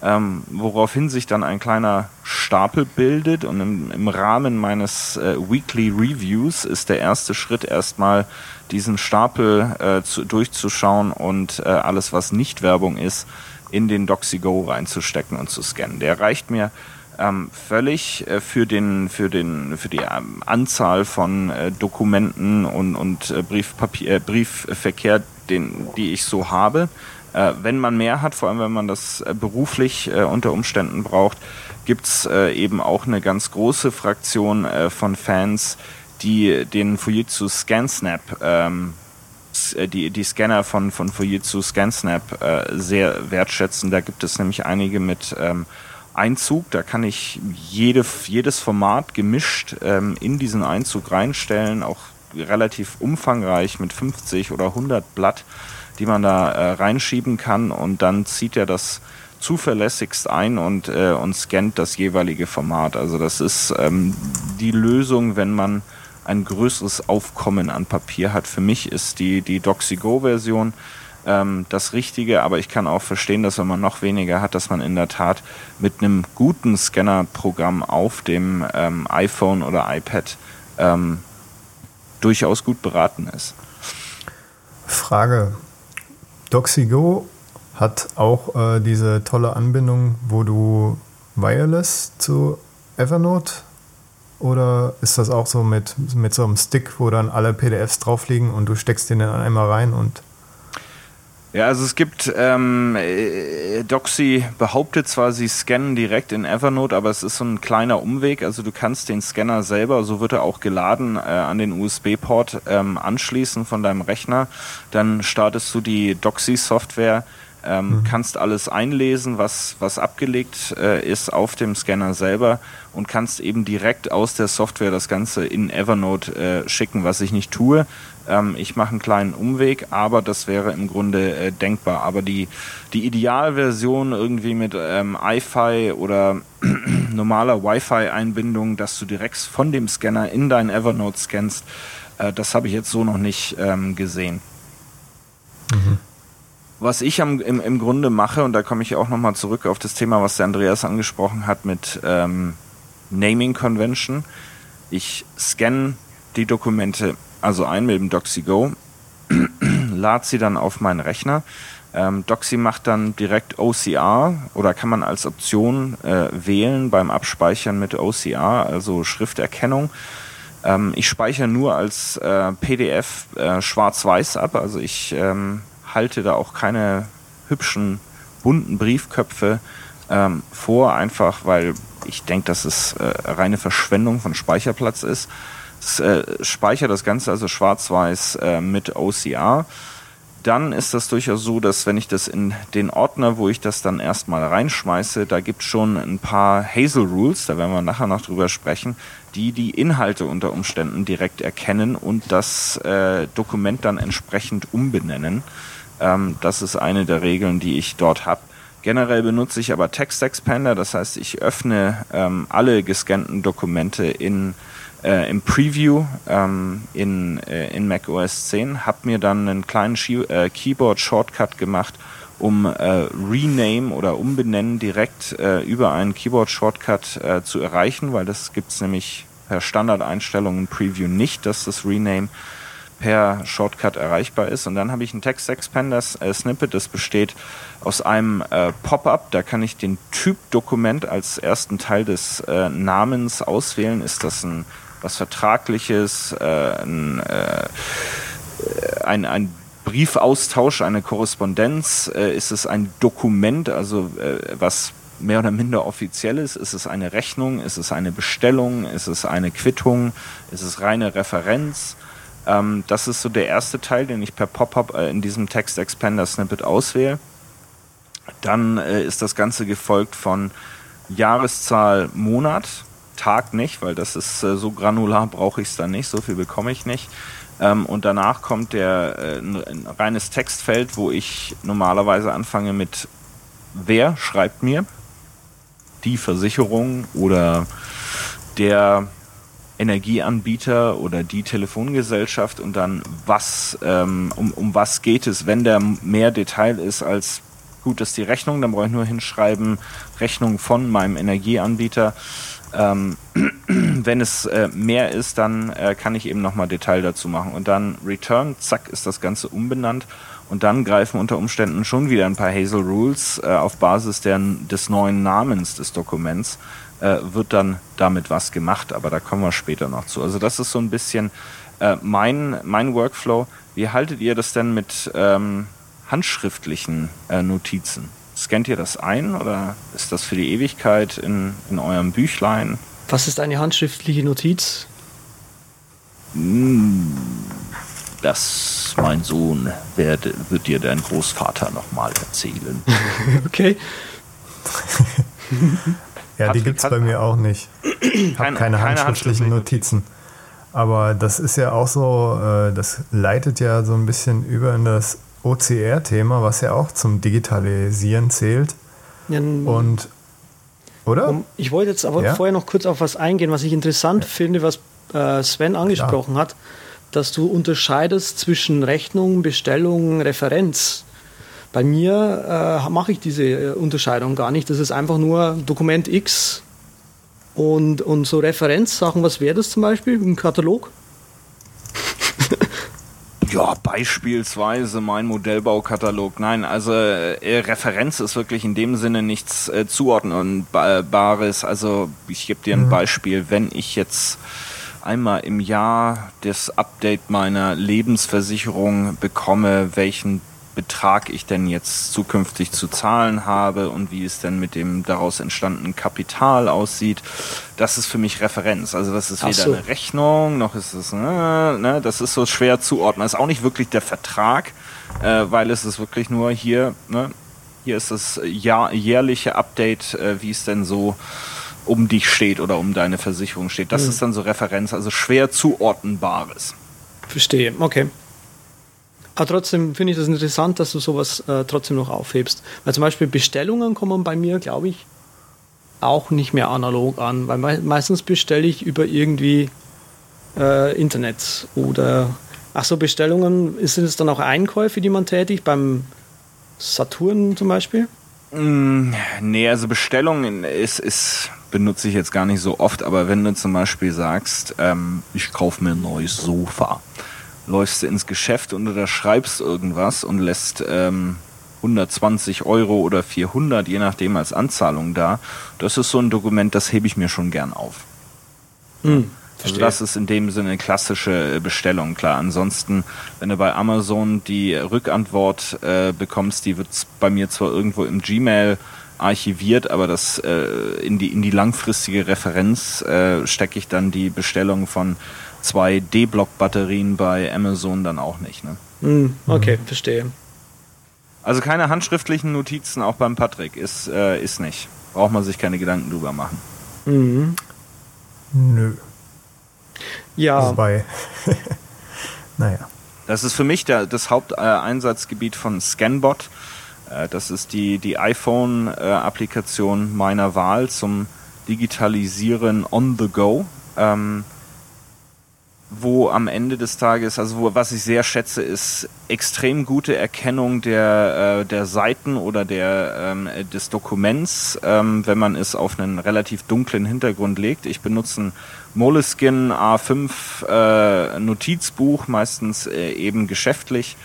ähm, woraufhin sich dann ein kleiner Stapel bildet und im, im Rahmen meines äh, Weekly Reviews ist der erste Schritt erstmal diesen Stapel äh, zu, durchzuschauen und äh, alles, was nicht Werbung ist, in den DoxyGo reinzustecken und zu scannen. Der reicht mir ähm, völlig äh, für den für den für die ähm, Anzahl von äh, Dokumenten und und äh, Briefpapier äh, Briefverkehr, den die ich so habe. Äh, wenn man mehr hat, vor allem wenn man das beruflich unter Umständen braucht, gibt's äh, eben auch eine ganz große Fraktion von Fans, die den Fujitsu ScanSnap, ähm, äh, die, die Scanner von, von Fujitsu ScanSnap äh, sehr wertschätzen. Da gibt es nämlich einige mit ähm, Einzug. Da kann ich jede, jedes Format gemischt ähm, in diesen Einzug reinstellen, auch relativ umfangreich mit 50 oder 100 Blatt die man da äh, reinschieben kann und dann zieht er das zuverlässigst ein und, äh, und scannt das jeweilige Format. Also das ist ähm, die Lösung, wenn man ein größeres Aufkommen an Papier hat. Für mich ist die, die DoxyGo-Version ähm, das Richtige, aber ich kann auch verstehen, dass wenn man noch weniger hat, dass man in der Tat mit einem guten Scannerprogramm auf dem ähm, iPhone oder iPad ähm, durchaus gut beraten ist. Frage, DoxyGo hat auch äh, diese tolle Anbindung, wo du wireless zu Evernote oder ist das auch so mit, mit so einem Stick, wo dann alle PDFs drauf liegen und du steckst den dann einmal rein und ja, also es gibt, ähm, äh, Doxy behauptet zwar, sie scannen direkt in Evernote, aber es ist so ein kleiner Umweg. Also du kannst den Scanner selber, so wird er auch geladen, äh, an den USB-Port ähm, anschließen von deinem Rechner. Dann startest du die Doxy-Software, ähm, mhm. kannst alles einlesen, was, was abgelegt äh, ist auf dem Scanner selber und kannst eben direkt aus der Software das Ganze in Evernote äh, schicken, was ich nicht tue. Ähm, ich mache einen kleinen Umweg, aber das wäre im Grunde äh, denkbar. Aber die, die Idealversion irgendwie mit ähm, iFi oder [clears throat] normaler Wi-Fi-Einbindung, dass du direkt von dem Scanner in dein Evernote scannst, äh, das habe ich jetzt so noch nicht ähm, gesehen. Mhm. Was ich am, im, im Grunde mache, und da komme ich auch nochmal zurück auf das Thema, was der Andreas angesprochen hat mit ähm, Naming Convention. Ich scanne die Dokumente also ein mit dem DoxyGo, [clears throat] lade sie dann auf meinen Rechner. Ähm, Doxy macht dann direkt OCR oder kann man als Option äh, wählen beim Abspeichern mit OCR, also Schrifterkennung. Ähm, ich speichere nur als äh, PDF äh, schwarz-weiß ab, also ich ähm, halte da auch keine hübschen bunten Briefköpfe ähm, vor, einfach weil ich denke, dass es äh, reine Verschwendung von Speicherplatz ist äh, speichere das Ganze also schwarz-weiß äh, mit OCR. Dann ist das durchaus so, dass wenn ich das in den Ordner, wo ich das dann erstmal reinschmeiße, da gibt es schon ein paar Hazel Rules, da werden wir nachher noch drüber sprechen, die die Inhalte unter Umständen direkt erkennen und das äh, Dokument dann entsprechend umbenennen. Ähm, das ist eine der Regeln, die ich dort habe. Generell benutze ich aber Text Expander, das heißt, ich öffne ähm, alle gescannten Dokumente in äh, im Preview ähm, in, äh, in Mac OS 10, habe mir dann einen kleinen äh, Keyboard-Shortcut gemacht, um äh, Rename oder Umbenennen direkt äh, über einen Keyboard-Shortcut äh, zu erreichen, weil das gibt's nämlich per Standardeinstellungen Preview nicht, dass das Rename per Shortcut erreichbar ist. Und dann habe ich ein Text Expander äh, Snippet, das besteht aus einem äh, Pop-up. Da kann ich den Typ Dokument als ersten Teil des äh, Namens auswählen. Ist das ein was Vertragliches, äh, ein, äh, ein, ein Briefaustausch, eine Korrespondenz? Ist es ein Dokument, also was mehr oder minder offiziell ist? Ist es eine Rechnung? Ist es eine Bestellung? Ist es eine Quittung? Ist es reine Referenz? Ähm, das ist so der erste Teil, den ich per Pop-up äh, in diesem Text Expander Snippet auswähle. Dann äh, ist das Ganze gefolgt von Jahreszahl, Monat, Tag nicht, weil das ist äh, so granular, brauche ich es dann nicht, so viel bekomme ich nicht. Ähm, und danach kommt der äh, ein, ein reines Textfeld, wo ich normalerweise anfange mit wer schreibt mir die Versicherung oder der Energieanbieter oder die Telefongesellschaft und dann was, ähm, um, um was geht es, wenn der mehr Detail ist als gut ist die Rechnung, dann brauche ich nur hinschreiben, Rechnung von meinem Energieanbieter. Ähm, [clears throat] wenn es äh, mehr ist, dann äh, kann ich eben nochmal Detail dazu machen. Und dann Return, zack, ist das Ganze umbenannt. Und dann greifen unter Umständen schon wieder ein paar Hazel Rules äh, auf Basis der, des neuen Namens des Dokuments äh, wird dann damit was gemacht, aber da kommen wir später noch zu. Also das ist so ein bisschen äh, mein, mein Workflow. Wie haltet ihr das denn mit ähm, handschriftlichen äh, Notizen? Scannt ihr das ein oder ist das für die Ewigkeit in, in eurem Büchlein? Was ist eine handschriftliche Notiz? Hm, das, mein Sohn, wird, wird dir dein Großvater nochmal erzählen. [laughs] okay. [laughs] Ja, die gibt es bei mir auch nicht. [clears throat] Ich habe keine, keine, handschriftlichen Notizen. Aber das ist ja auch so, äh, das leitet ja so ein bisschen über in das OCR-Thema, was ja auch zum Digitalisieren zählt. Ja, Und oder? Ich wollte jetzt aber ja? vorher noch kurz auf was eingehen, was ich interessant ja. finde, was äh, Sven angesprochen Klar. hat, dass du unterscheidest zwischen Rechnung, Bestellung, Referenz. Bei mir äh, mache ich diese äh, Unterscheidung gar nicht. Das ist einfach nur Dokument X und, und so Referenzsachen. Was wäre das zum Beispiel? Ein Katalog? [laughs] Ja, beispielsweise mein Modellbaukatalog. Nein, also äh, Referenz ist wirklich in dem Sinne nichts äh, Zuordnenbares. Also ich gebe dir ein mhm. Beispiel. Wenn ich jetzt einmal im Jahr das Update meiner Lebensversicherung bekomme, welchen Betrag ich denn jetzt zukünftig zu zahlen habe und wie es denn mit dem daraus entstandenen Kapital aussieht. Das ist für mich Referenz. Also das ist weder so. eine Rechnung, noch ist es, ne, ne, das ist so schwer zuordnen. Das ist auch nicht wirklich der Vertrag, äh, weil es ist wirklich nur hier, ne, hier ist das Jahr, jährliche Update, äh, wie es denn so um dich steht oder um deine Versicherung steht. Das mhm. ist dann so Referenz, also schwer zuordnenbares. Verstehe, okay. Aber trotzdem finde ich das interessant, dass du sowas äh, trotzdem noch aufhebst. Weil zum Beispiel Bestellungen kommen bei mir, glaube ich, auch nicht mehr analog an, weil me meistens bestelle ich über irgendwie äh, Internet oder ach so Bestellungen sind es dann auch Einkäufe, die man tätigt beim Saturn zum Beispiel? Mm, nee, also Bestellungen ist, ist benutze ich jetzt gar nicht so oft, aber wenn du zum Beispiel sagst, ähm, ich kaufe mir ein neues Sofa, läufst du ins Geschäft und du schreibst irgendwas und lässt ähm, 120 Euro oder 400, je nachdem, als Anzahlung da. Das ist so ein Dokument, das hebe ich mir schon gern auf. Hm, also das ist in dem Sinne eine klassische äh, Bestellung, klar. Ansonsten, wenn du bei Amazon die Rückantwort äh, bekommst, die wird bei mir zwar irgendwo im Gmail archiviert, aber das äh, in die in die langfristige Referenz äh, stecke ich dann die Bestellung von zwei D-Block-Batterien bei Amazon dann auch nicht. Ne? Okay, mhm. verstehe. Also keine handschriftlichen Notizen auch beim Patrick ist, äh, ist nicht. Braucht man sich keine Gedanken drüber machen. Mhm. Nö. Ja. Wobei. [laughs] naja. Das ist für mich der, das Haupteinsatzgebiet von Scanbot. Äh, das ist die, die iPhone-Applikation meiner Wahl zum Digitalisieren on the go. Ähm, wo am Ende des Tages, also wo, was ich sehr schätze, ist extrem gute Erkennung der, äh, der Seiten oder der, ähm, des Dokuments, ähm, wenn man es auf einen relativ dunklen Hintergrund legt. Ich benutze ein Moleskin A5 äh, Notizbuch, meistens äh, eben geschäftlich,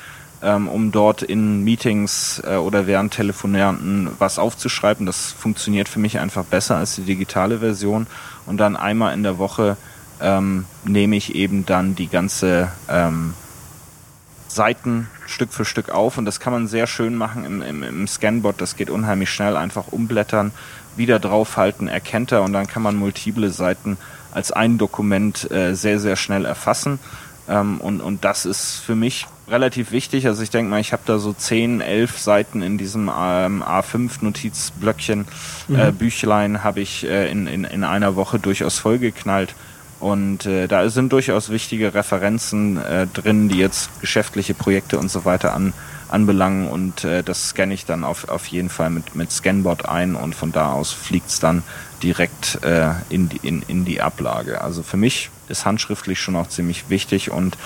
ähm, um dort in Meetings äh, oder während Telefonaten was aufzuschreiben. Das funktioniert für mich einfach besser als die digitale Version. Und dann einmal in der Woche ähm, nehme ich eben dann die ganze ähm, Seiten Stück für Stück auf und das kann man sehr schön machen im, im, im Scanbot. Das geht unheimlich schnell, einfach umblättern, wieder draufhalten, erkennt er und dann kann man multiple Seiten als ein Dokument äh, sehr, sehr schnell erfassen. Ähm, und, und das ist für mich relativ wichtig. Also ich denke mal, ich habe da so 10, 11 Seiten in diesem ähm, A5-Notizblöckchen, mhm. äh, Büchlein habe ich äh, in, in, in einer Woche durchaus vollgeknallt. Und äh, da sind durchaus wichtige Referenzen äh, drin, die jetzt geschäftliche Projekte und so weiter an, anbelangen. Und äh, das scanne ich dann auf, auf jeden Fall mit, mit Scanbot ein und von da aus fliegt es dann direkt äh, in, die, in, in die Ablage. Also für mich ist handschriftlich schon auch ziemlich wichtig und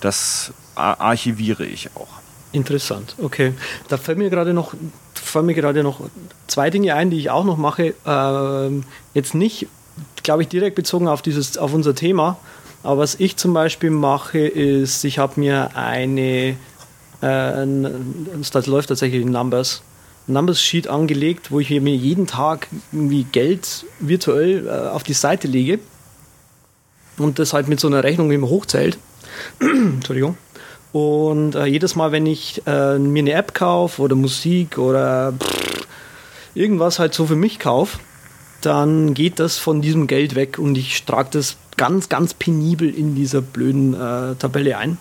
das archiviere ich auch. Interessant, okay. Da fällt mir gerade noch, fallen mir gerade noch zwei Dinge ein, die ich auch noch mache. Ähm, jetzt nicht, glaube ich, direkt bezogen auf dieses, auf unser Thema. Aber was ich zum Beispiel mache, ist, ich habe mir eine, äh, das läuft tatsächlich in Numbers, Numbers Sheet angelegt, wo ich mir jeden Tag irgendwie Geld virtuell äh, auf die Seite lege und das halt mit so einer Rechnung immer hochzählt. [clears throat] Entschuldigung. Und äh, jedes Mal, wenn ich äh, mir eine App kaufe oder Musik oder pff, irgendwas halt so für mich kaufe, dann geht das von diesem Geld weg und ich trage das ganz, ganz penibel in dieser blöden äh, Tabelle ein.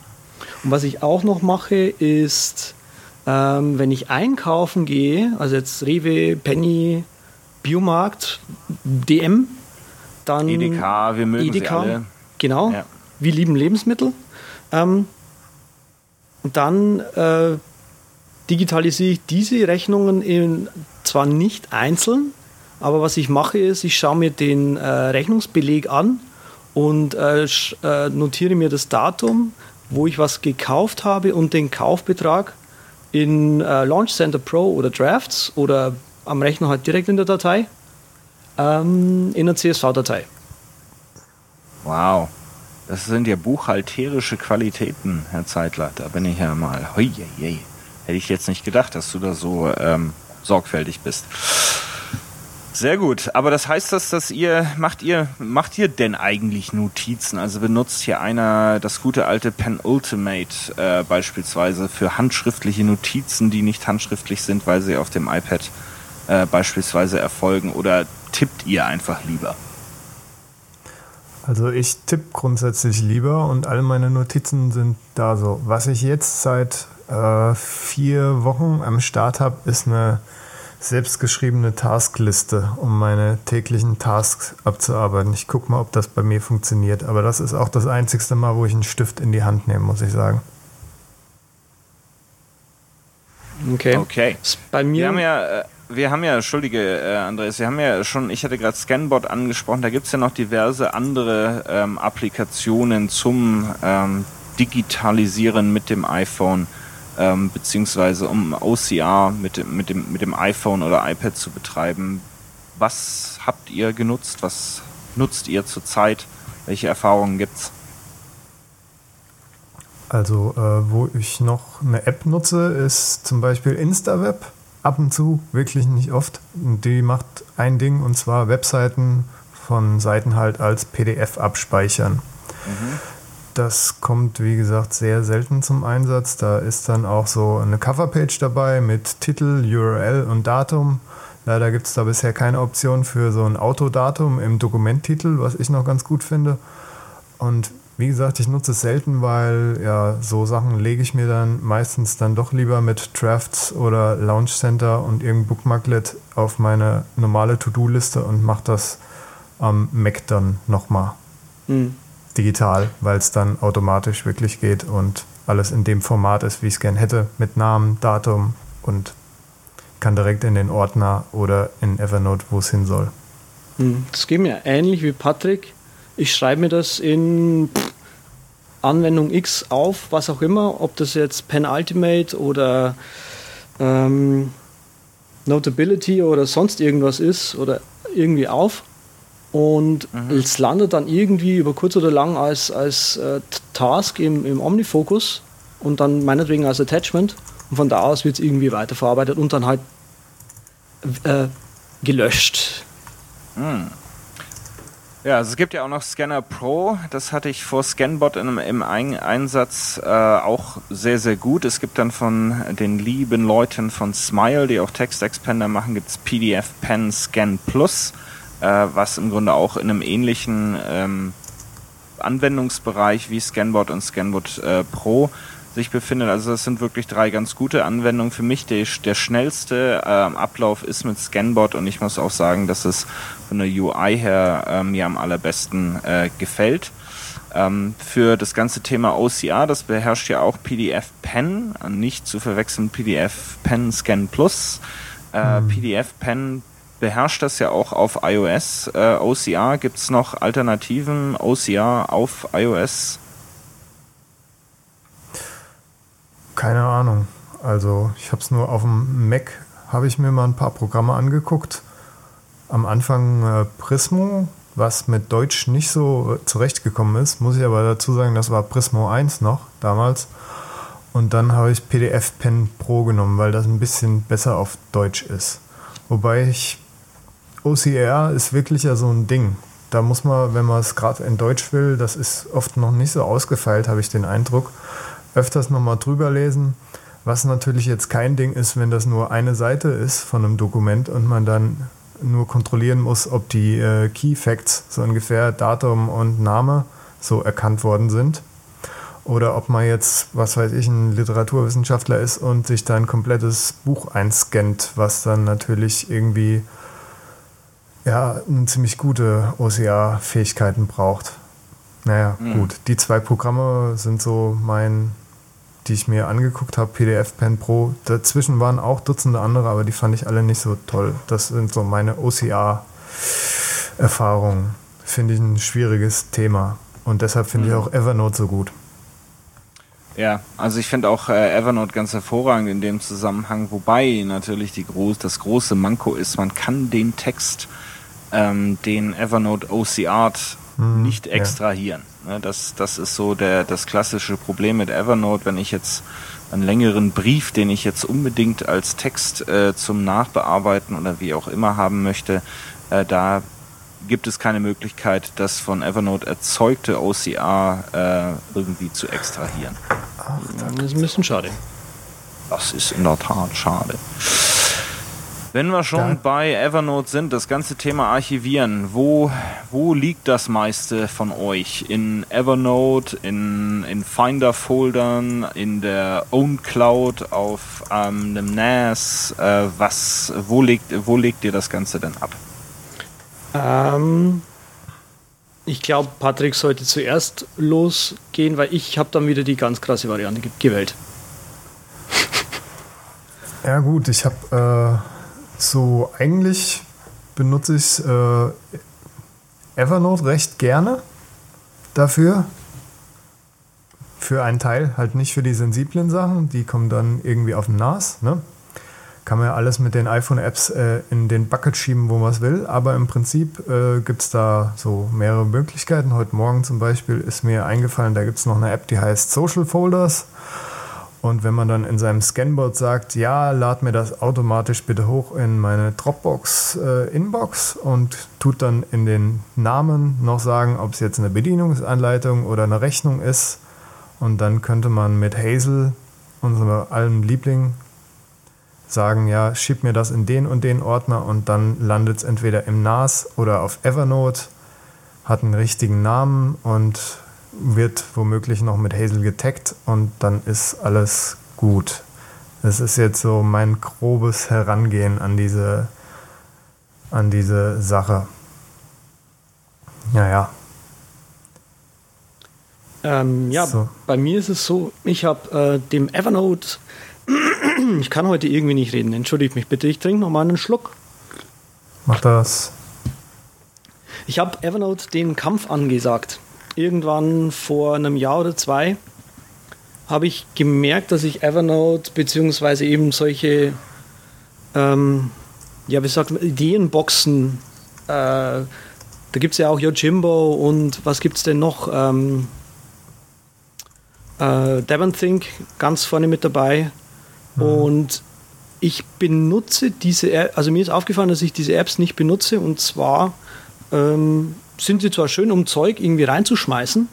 Und was ich auch noch mache, ist, ähm, wenn ich einkaufen gehe, also jetzt Rewe, Penny, Biomarkt, DM, dann Edeka, wir mögen Edeka, sie alle. Genau, ja. wir lieben Lebensmittel. Ähm, dann äh, digitalisiere ich diese Rechnungen in, zwar nicht einzeln, aber was ich mache ist, ich schaue mir den äh, Rechnungsbeleg an und äh, äh, notiere mir das Datum, wo ich was gekauft habe und den Kaufbetrag in äh, Launch Center Pro oder Drafts oder am Rechner halt direkt in der Datei ähm, in einer CSV-Datei. Wow. Das sind ja buchhalterische Qualitäten, Herr Zeitler. Da bin ich ja mal. Hoi, hoi. Hätte ich jetzt nicht gedacht, dass du da so ähm, sorgfältig bist. Sehr gut, aber das heißt das, dass ihr macht ihr macht ihr denn eigentlich Notizen? Also benutzt hier einer das gute alte Pen Ultimate äh, beispielsweise für handschriftliche Notizen, die nicht handschriftlich sind, weil sie auf dem iPad äh, beispielsweise erfolgen oder tippt ihr einfach lieber? Also ich tippe grundsätzlich lieber und all meine Notizen sind da so. Was ich jetzt seit äh, vier Wochen am Start habe, ist eine selbstgeschriebene Taskliste, um meine täglichen Tasks abzuarbeiten. Ich gucke mal, ob das bei mir funktioniert. Aber das ist auch das einzigste Mal, wo ich einen Stift in die Hand nehme, muss ich sagen. Okay. Okay. Bei mir. Wir haben ja. Äh wir haben ja, entschuldige äh, Andreas, wir haben ja schon, ich hatte gerade Scanbot angesprochen, da gibt es ja noch diverse andere ähm, Applikationen zum ähm, Digitalisieren mit dem iPhone, ähm, beziehungsweise um OCR mit dem, mit, dem, mit dem iPhone oder iPad zu betreiben. Was habt ihr genutzt? Was nutzt ihr zurzeit? Welche Erfahrungen gibt's? Also, äh, wo ich noch eine App nutze, ist zum Beispiel InstaWeb ab und zu, wirklich nicht oft. Die macht ein Ding und zwar Webseiten von Seiten halt als PDF abspeichern. Mhm. Das kommt, wie gesagt, sehr selten zum Einsatz. Da ist dann auch so eine Coverpage dabei mit Titel, URL und Datum. Leider gibt es da bisher keine Option für so ein Autodatum im Dokumenttitel, was ich noch ganz gut finde. Und wie gesagt, ich nutze es selten, weil ja, so Sachen lege ich mir dann meistens dann doch lieber mit Drafts oder Launch Center und irgendein Bookmarklet auf meine normale To-Do-Liste und mache das am Mac dann nochmal mhm. Digital, weil es dann automatisch wirklich geht und alles in dem Format ist, wie ich es gern hätte, mit Namen, Datum und kann direkt in den Ordner oder in Evernote, wo es hin soll. Hm, das geht mir ähnlich wie Patrick ich schreibe mir das in Anwendung X auf, was auch immer, ob das jetzt Pen Ultimate oder ähm, Notability oder sonst irgendwas ist oder irgendwie auf. Und mhm. es landet dann irgendwie über kurz oder lang als, als äh, Task im, im Omnifocus und dann meinetwegen als Attachment. Und von da aus wird es irgendwie weiterverarbeitet und dann halt äh, gelöscht. Mhm. Ja, also es gibt ja auch noch Scanner Pro. Das hatte ich vor Scanbot in, im Einsatz äh, auch sehr, sehr gut. Es gibt dann von den lieben Leuten von Smile, die auch Textexpander machen, gibt es PDF Pen Scan Plus, äh, was im Grunde auch in einem ähnlichen ähm, Anwendungsbereich wie Scanboard und Scanboard äh, Pro sich befindet. Also das sind wirklich drei ganz gute Anwendungen. Für mich der, der schnellste äh, Ablauf ist mit Scanboard und ich muss auch sagen, dass es von der UI her äh, mir am allerbesten äh, gefällt. Ähm, für das ganze Thema OCR, das beherrscht ja auch PDF Pen, nicht zu verwechseln PDF Pen Scan Plus. Äh, mhm. PDF Pen beherrscht das ja auch auf iOS. Äh, OCR, gibt es noch Alternativen OCR auf iOS? Keine Ahnung. Also ich habe es nur auf dem Mac, habe ich mir mal ein paar Programme angeguckt. Am Anfang äh, Prismo, was mit Deutsch nicht so äh, zurechtgekommen ist, muss ich aber dazu sagen, das war Prismo 1 noch damals. Und dann habe ich PDF Pen Pro genommen, weil das ein bisschen besser auf Deutsch ist. Wobei ich OCR ist wirklich ja so ein Ding. Da muss man, wenn man es gerade in Deutsch will, das ist oft noch nicht so ausgefeilt, habe ich den Eindruck, öfters nochmal drüber lesen. Was natürlich jetzt kein Ding ist, wenn das nur eine Seite ist von einem Dokument und man dann nur kontrollieren muss, ob die äh, Key Facts, so ungefähr Datum und Name, so erkannt worden sind. Oder ob man jetzt, was weiß ich, ein Literaturwissenschaftler ist und sich da ein komplettes Buch einscannt, was dann natürlich irgendwie ja, ziemlich gute OCR-Fähigkeiten braucht. Naja, mhm. gut. Die zwei Programme sind so mein, die ich mir angeguckt habe, PDF Pen Pro. Dazwischen waren auch Dutzende andere, aber die fand ich alle nicht so toll. Das sind so meine OCR-Erfahrungen. Finde ich ein schwieriges Thema. Und deshalb finde mhm. ich auch Evernote so gut. Ja, also ich finde auch äh, Evernote ganz hervorragend in dem Zusammenhang, wobei natürlich die groß, das große Manko ist, man kann den Text ähm, den Evernote OCR hm, nicht extrahieren. Ja. Ne, das, das ist so der, das klassische Problem mit Evernote, wenn ich jetzt einen längeren Brief, den ich jetzt unbedingt als Text äh, zum Nachbearbeiten oder wie auch immer haben möchte, äh, da gibt es keine Möglichkeit, das von Evernote erzeugte OCR äh, irgendwie zu extrahieren. Ach, das ist ein bisschen schade. Das ist in der Tat schade. Wenn wir schon da. bei Evernote sind, das ganze Thema Archivieren, wo, wo liegt das meiste von euch? In Evernote, in, in Finder-Foldern, in der Own Cloud, auf ähm, einem NAS? Äh, was, wo, legt, wo legt ihr das Ganze denn ab? Ähm, ich glaube, Patrick sollte zuerst losgehen, weil ich habe dann wieder die ganz krasse Variante gewählt. Ja gut, ich habe... Äh so, eigentlich benutze ich äh, Evernote recht gerne dafür. Für einen Teil, halt nicht für die sensiblen Sachen, die kommen dann irgendwie auf den NAS. Ne? Kann man ja alles mit den iPhone-Apps äh, in den Bucket schieben, wo man es will. Aber im Prinzip äh, gibt es da so mehrere Möglichkeiten. Heute Morgen zum Beispiel ist mir eingefallen, da gibt es noch eine App, die heißt Social Folders. Und wenn man dann in seinem Scanboard sagt, ja, lad mir das automatisch bitte hoch in meine Dropbox-Inbox äh, und tut dann in den Namen noch sagen, ob es jetzt eine Bedienungsanleitung oder eine Rechnung ist. Und dann könnte man mit Hazel, unserem allen Liebling, sagen, ja, schieb mir das in den und den Ordner und dann landet es entweder im NAS oder auf Evernote, hat einen richtigen Namen und wird womöglich noch mit Hazel getaggt und dann ist alles gut. Das ist jetzt so mein grobes Herangehen an diese, an diese Sache. Naja. Ähm, ja, so. bei mir ist es so, ich habe äh, dem Evernote, [clears throat] ich kann heute irgendwie nicht reden, entschuldigt mich bitte, ich trinke nochmal einen Schluck. Mach das. Ich habe Evernote den Kampf angesagt irgendwann vor einem Jahr oder zwei habe ich gemerkt, dass ich Evernote beziehungsweise eben solche, ähm, ja, wie sagt man, Ideenboxen, äh, da gibt es ja auch Yojimbo und was gibt es denn noch? Ähm, äh, Think ganz vorne mit dabei. Mhm. Und ich benutze diese, also mir ist aufgefallen, dass ich diese Apps nicht benutze und zwar ähm, sind sie zwar schön, um Zeug irgendwie reinzuschmeißen,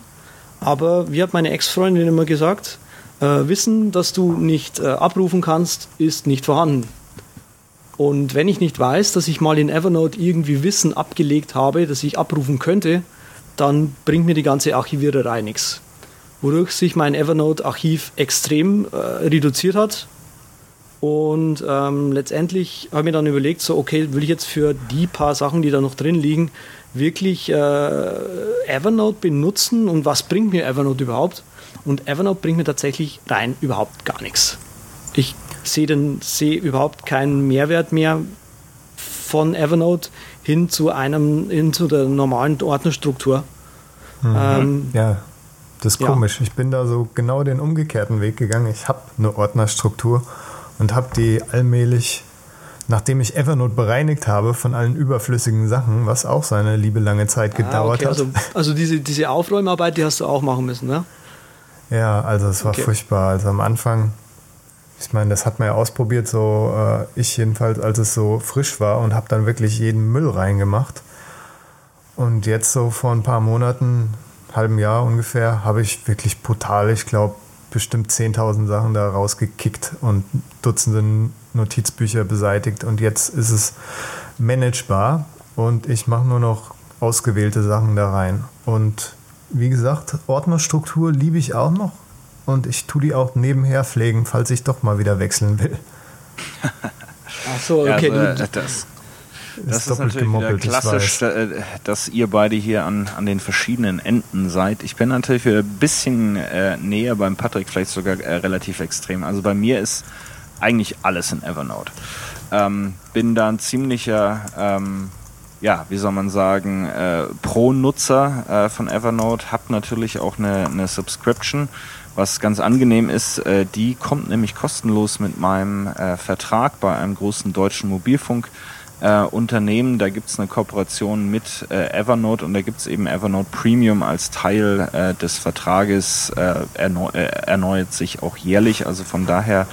aber wie hat meine Ex-Freundin immer gesagt, äh, Wissen, das du nicht äh, abrufen kannst, ist nicht vorhanden. Und wenn ich nicht weiß, dass ich mal in Evernote irgendwie Wissen abgelegt habe, das ich abrufen könnte, dann bringt mir die ganze Archiviererei nichts. Wodurch sich mein Evernote-Archiv extrem äh, reduziert hat. Und ähm, letztendlich habe ich mir dann überlegt, so, okay, will ich jetzt für die paar Sachen, die da noch drin liegen, wirklich äh, Evernote benutzen und was bringt mir Evernote überhaupt? Und Evernote bringt mir tatsächlich rein überhaupt gar nichts. Ich sehe seh überhaupt keinen Mehrwert mehr von Evernote hin zu einem, hin zu der normalen Ordnerstruktur. Mhm. Ähm, ja, das ist ja. komisch. Ich bin da so genau den umgekehrten Weg gegangen. Ich habe eine Ordnerstruktur und habe die allmählich, nachdem ich Evernote bereinigt habe von allen überflüssigen Sachen, was auch seine liebe lange Zeit ah, gedauert okay. hat. Also, also, diese, diese Aufräumarbeit, die hast du auch machen müssen, ne? Ja, also es war okay. furchtbar. Also am Anfang ich meine, das hat man ja ausprobiert, so äh, ich jedenfalls, als es so frisch war und habe dann wirklich jeden Müll reingemacht. Und jetzt so vor ein paar Monaten, halben Jahr ungefähr, habe ich wirklich brutal, ich glaube, bestimmt 10.000 Sachen da rausgekickt und Dutzende Notizbücher beseitigt. Und jetzt ist es managebar und ich mache nur noch ausgewählte Sachen da rein. Und wie gesagt, Ordnerstruktur liebe ich auch noch und ich tue die auch nebenher pflegen, falls ich doch mal wieder wechseln will. [laughs] Ach so, okay. Ja, also, das, das ist, ist natürlich wieder klassisch, äh, dass ihr beide hier an, an den verschiedenen Enden seid. Ich bin natürlich wieder ein bisschen äh, näher beim Patrick, vielleicht sogar äh, relativ extrem. Also bei mir ist eigentlich alles in Evernote. Ähm, bin da ein ziemlicher, ähm, ja, wie soll man sagen, äh, Pro-Nutzer äh, von Evernote. Hab natürlich auch eine, eine Subscription was ganz angenehm ist, äh, die kommt nämlich kostenlos mit meinem äh, Vertrag bei einem großen deutschen Mobilfunkunternehmen. Äh, da gibt es eine Kooperation mit äh, Evernote und da gibt es eben Evernote Premium als Teil äh, des Vertrages, erneu erneuert sich auch jährlich. Also von daher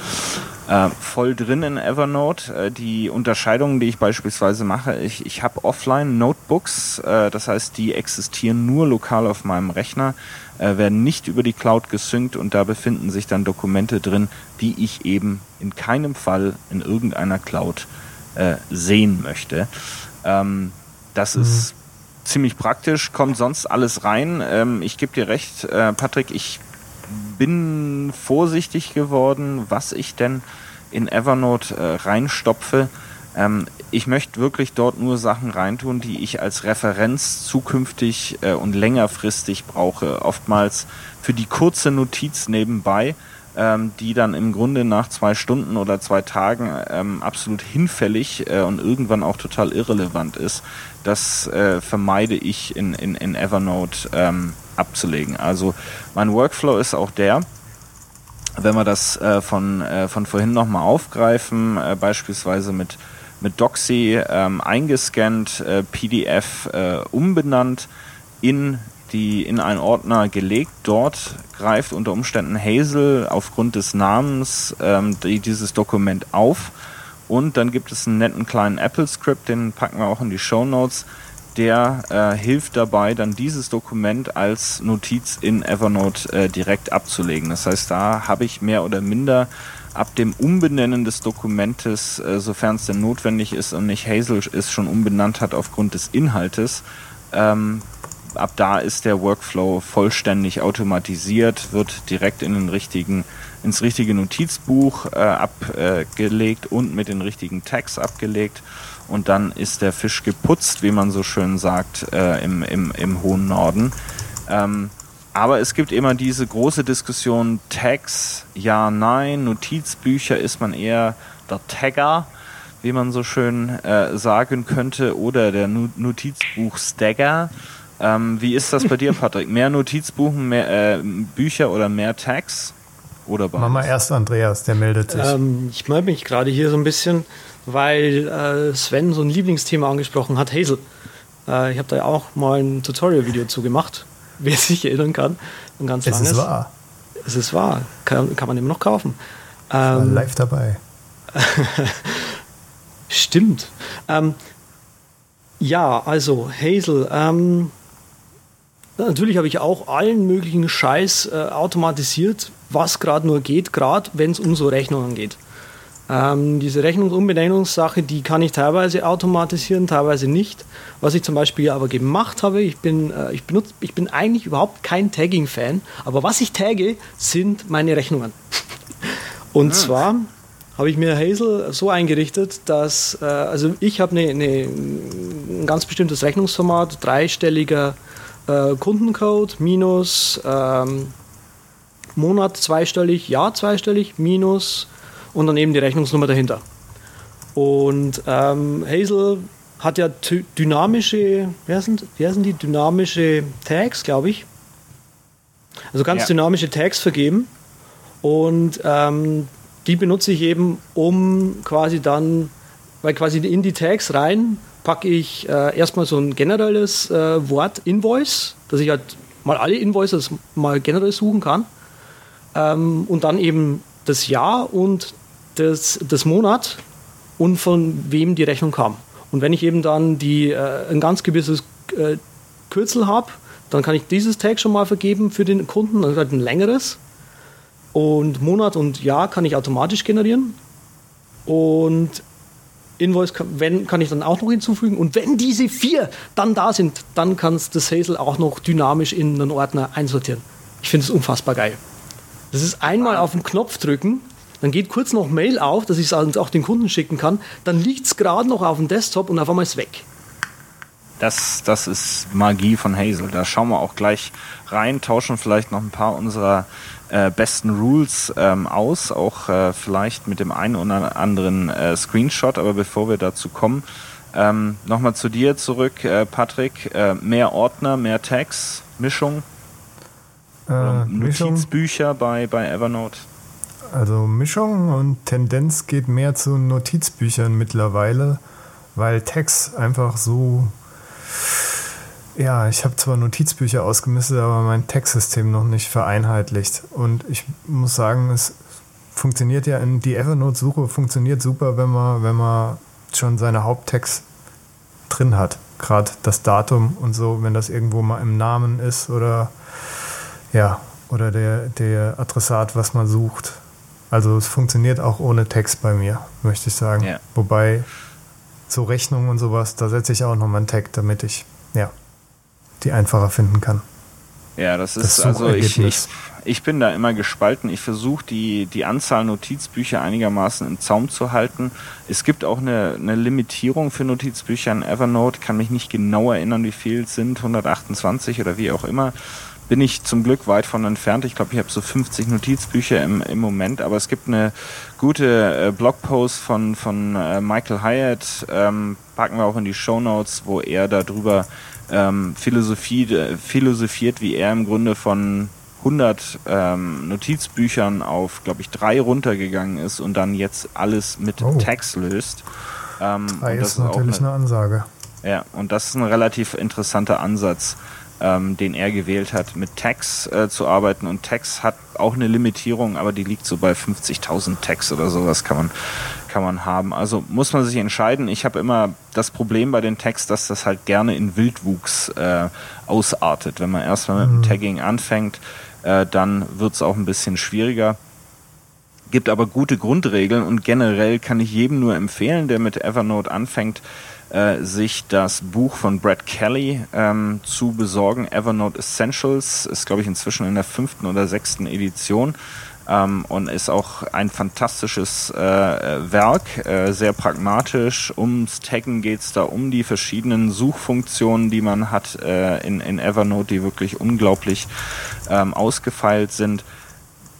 äh, voll drin in Evernote. Äh, die Unterscheidungen, die ich beispielsweise mache, ich, ich habe Offline-Notebooks, äh, das heißt, die existieren nur lokal auf meinem Rechner, äh, werden nicht über die Cloud gesynkt und da befinden sich dann Dokumente drin, die ich eben in keinem Fall in irgendeiner Cloud äh, sehen möchte. Ähm, das mhm. ist ziemlich praktisch, kommt sonst alles rein. Ähm, ich gebe dir recht, äh, Patrick, ich bin vorsichtig geworden, was ich denn in Evernote äh, reinstopfe. Ähm, ich möchte wirklich dort nur Sachen reintun, die ich als Referenz zukünftig äh, und längerfristig brauche. Oftmals für die kurze Notiz nebenbei, ähm, die dann im Grunde nach zwei Stunden oder zwei Tagen ähm, absolut hinfällig äh, und irgendwann auch total irrelevant ist. Das äh, vermeide ich in, in, in Evernote ähm, abzulegen. Also mein Workflow ist auch der, wenn wir das äh, von, äh, von vorhin nochmal aufgreifen, äh, beispielsweise mit, mit Doxy ähm, eingescannt, äh, PDF äh, umbenannt, in, die, in einen Ordner gelegt. Dort greift unter Umständen Hazel aufgrund des Namens ähm, die, dieses Dokument auf. Und dann gibt es einen netten kleinen Apple-Script, den packen wir auch in die Show Notes der äh, hilft dabei, dann dieses Dokument als Notiz in Evernote äh, direkt abzulegen. Das heißt, da habe ich mehr oder minder ab dem Umbenennen des Dokumentes, äh, sofern es denn notwendig ist und nicht Hazel es schon umbenannt hat aufgrund des Inhaltes, ähm, ab da ist der Workflow vollständig automatisiert, wird direkt in den richtigen, ins richtige Notizbuch äh, abgelegt und mit den richtigen Tags abgelegt und dann ist der Fisch geputzt, wie man so schön sagt, äh, im, im, im hohen Norden. Ähm, aber es gibt immer diese große Diskussion, Tags, ja, nein, Notizbücher ist man eher der Tagger, wie man so schön äh, sagen könnte, oder der Notizbuch-Stagger. Ähm, wie ist das bei dir, [laughs] Patrick? Mehr Notizbuchen, mehr äh, Bücher oder mehr Tags? Oder beides? Mach mal erst Andreas, der meldet sich. Ähm, ich melde mich gerade hier so ein bisschen weil äh, Sven so ein Lieblingsthema angesprochen hat, Hazel. Äh, ich habe da auch mal ein Tutorial-Video zu gemacht, [laughs] wer sich erinnern kann. Ein ganz es ist wahr. Es ist wahr. Kann, kann man immer noch kaufen. Ich war ähm, live dabei. [laughs] Stimmt. Ähm, ja, also Hazel. Ähm, natürlich habe ich auch allen möglichen Scheiß äh, automatisiert, was gerade nur geht, gerade wenn es um so Rechnungen geht. Ähm, diese Rechnungsumbenennungssache, die kann ich teilweise automatisieren, teilweise nicht. Was ich zum Beispiel aber gemacht habe, ich bin, äh, ich benutze, ich bin eigentlich überhaupt kein Tagging-Fan, aber was ich tagge, sind meine Rechnungen. [laughs] Und ah. zwar habe ich mir Hazel so eingerichtet, dass, äh, also ich habe eine, eine, ein ganz bestimmtes Rechnungsformat, dreistelliger äh, Kundencode, minus ähm, Monat zweistellig, Jahr zweistellig, minus und dann eben die Rechnungsnummer dahinter. Und ähm, Hazel hat ja dynamische, wer sind, wer sind die dynamische Tags, glaube ich. Also ganz ja. dynamische Tags vergeben. Und ähm, die benutze ich eben, um quasi dann, weil quasi in die Tags rein packe ich äh, erstmal so ein generelles äh, Wort Invoice, dass ich halt mal alle Invoices mal generell suchen kann. Ähm, und dann eben das Jahr und das, das Monat und von wem die Rechnung kam. Und wenn ich eben dann die, äh, ein ganz gewisses äh, Kürzel habe, dann kann ich dieses Tag schon mal vergeben für den Kunden, also halt ein längeres. Und Monat und Jahr kann ich automatisch generieren. Und Invoice, kann, wenn, kann ich dann auch noch hinzufügen. Und wenn diese vier dann da sind, dann kann es das Hazel auch noch dynamisch in einen Ordner einsortieren. Ich finde es unfassbar geil. Das ist einmal auf den Knopf drücken dann geht kurz noch Mail auf, dass ich es auch den Kunden schicken kann. Dann liegt es gerade noch auf dem Desktop und auf einmal ist es weg. Das, das ist Magie von Hazel. Da schauen wir auch gleich rein, tauschen vielleicht noch ein paar unserer äh, besten Rules ähm, aus, auch äh, vielleicht mit dem einen oder anderen äh, Screenshot. Aber bevor wir dazu kommen, ähm, nochmal zu dir zurück, äh, Patrick. Äh, mehr Ordner, mehr Tags, Mischung? Äh, Notizbücher bei, bei Evernote? Also Mischung und Tendenz geht mehr zu Notizbüchern mittlerweile, weil Text einfach so. Ja, ich habe zwar Notizbücher ausgemistet, aber mein Textsystem noch nicht vereinheitlicht. Und ich muss sagen, es funktioniert ja in die Evernote-Suche funktioniert super, wenn man, wenn man schon seine Haupttext drin hat. Gerade das Datum und so, wenn das irgendwo mal im Namen ist oder ja, oder der, der Adressat, was man sucht. Also es funktioniert auch ohne Text bei mir, möchte ich sagen. Ja. Wobei so Rechnungen und sowas, da setze ich auch nochmal einen Tag, damit ich ja, die einfacher finden kann. Ja, das ist das also ich, ich, ich bin da immer gespalten. Ich versuche die, die Anzahl Notizbücher einigermaßen im Zaum zu halten. Es gibt auch eine, eine Limitierung für Notizbücher in Evernote, kann mich nicht genau erinnern, wie viel es sind, 128 oder wie auch immer bin ich zum Glück weit von entfernt. Ich glaube, ich habe so 50 Notizbücher im, im Moment, aber es gibt eine gute äh, Blogpost von, von äh, Michael Hyatt, ähm, packen wir auch in die Show Notes, wo er darüber ähm, Philosophie, äh, philosophiert, wie er im Grunde von 100 ähm, Notizbüchern auf, glaube ich, drei runtergegangen ist und dann jetzt alles mit oh. Tags löst. Ähm, drei ist natürlich eine, eine Ansage. Ja, und das ist ein relativ interessanter Ansatz ähm, den er gewählt hat, mit Tags äh, zu arbeiten. Und Tags hat auch eine Limitierung, aber die liegt so bei 50.000 Tags oder sowas kann man, kann man haben. Also muss man sich entscheiden. Ich habe immer das Problem bei den Tags, dass das halt gerne in Wildwuchs äh, ausartet. Wenn man erstmal mit dem mhm. Tagging anfängt, äh, dann wird es auch ein bisschen schwieriger gibt aber gute Grundregeln und generell kann ich jedem nur empfehlen, der mit Evernote anfängt, äh, sich das Buch von Brad Kelly ähm, zu besorgen. Evernote Essentials ist, glaube ich, inzwischen in der fünften oder sechsten Edition. Ähm, und ist auch ein fantastisches äh, Werk, äh, sehr pragmatisch. Ums Taggen geht es da um die verschiedenen Suchfunktionen, die man hat äh, in, in Evernote, die wirklich unglaublich ähm, ausgefeilt sind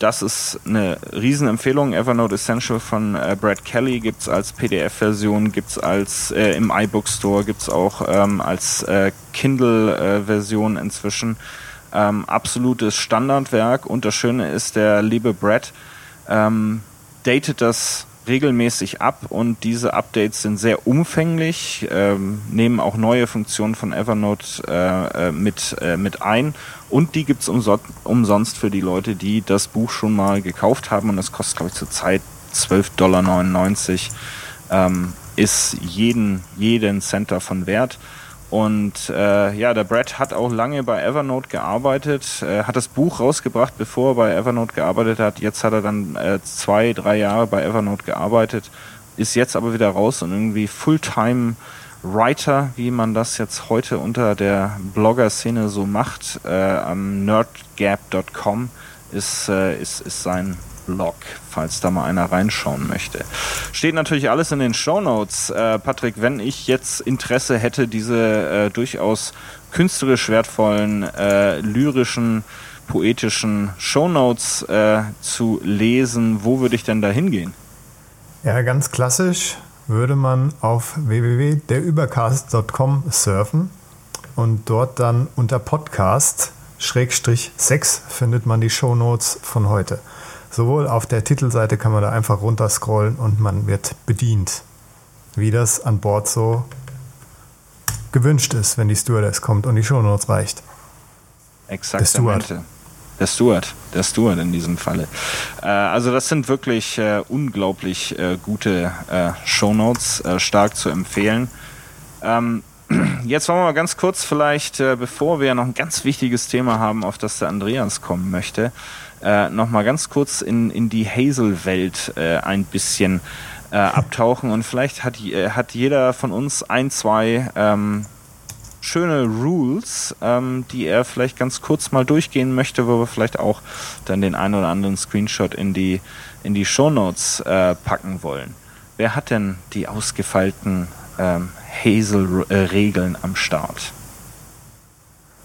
das ist eine Riesenempfehlung. Evernote Essential von äh, Brad Kelly gibt es als PDF-Version, gibt es äh, im iBook Store, gibt es auch ähm, als äh, Kindle-Version inzwischen. Ähm, absolutes Standardwerk und das Schöne ist, der liebe Brad ähm, datet das regelmäßig ab und diese Updates sind sehr umfänglich, ähm, nehmen auch neue Funktionen von Evernote äh, äh mit, äh, mit ein und die gibt's umso umsonst für die Leute, die das Buch schon mal gekauft haben und das kostet, glaube ich, zurzeit 12,99 Dollar. Ähm, ist jeden, jeden Cent davon wert. Und äh, ja, der Brad hat auch lange bei Evernote gearbeitet, äh, hat das Buch rausgebracht, bevor er bei Evernote gearbeitet hat. Jetzt hat er dann äh, zwei, drei Jahre bei Evernote gearbeitet, ist jetzt aber wieder raus und irgendwie Fulltime Writer, wie man das jetzt heute unter der Blogger-Szene so macht, äh, am nerdgap.com ist, äh, ist, ist sein Blog, falls da mal einer reinschauen möchte. Steht natürlich alles in den Show Notes. Äh, Patrick, wenn ich jetzt Interesse hätte, diese äh, durchaus künstlerisch wertvollen, äh, lyrischen, poetischen Show Notes äh, zu lesen, wo würde ich denn da hingehen? Ja, ganz klassisch würde man auf www.derübercast.com surfen und dort dann unter Podcast Schrägstrich 6 findet man die Show Notes von heute. Sowohl auf der Titelseite kann man da einfach runterscrollen und man wird bedient, wie das an Bord so gewünscht ist, wenn die Stewardess kommt und die Shownotes reicht. Exakt. Der Steward. Der Steward, der Steward in diesem Falle. Äh, also das sind wirklich äh, unglaublich äh, gute äh, Shownotes, äh, stark zu empfehlen. Ähm, [clears throat] jetzt wollen wir mal ganz kurz vielleicht, äh, bevor wir noch ein ganz wichtiges Thema haben, auf das der Andreas kommen möchte, äh, nochmal ganz kurz in, in die Hazel-Welt äh, ein bisschen äh, abtauchen und vielleicht hat, äh, hat jeder von uns ein, zwei ähm, schöne Rules, ähm, die er vielleicht ganz kurz mal durchgehen möchte, wo wir vielleicht auch dann den einen oder anderen Screenshot in die, in die Shownotes äh, packen wollen. Wer hat denn die ausgefeilten ähm, Hazel-Regeln am Start?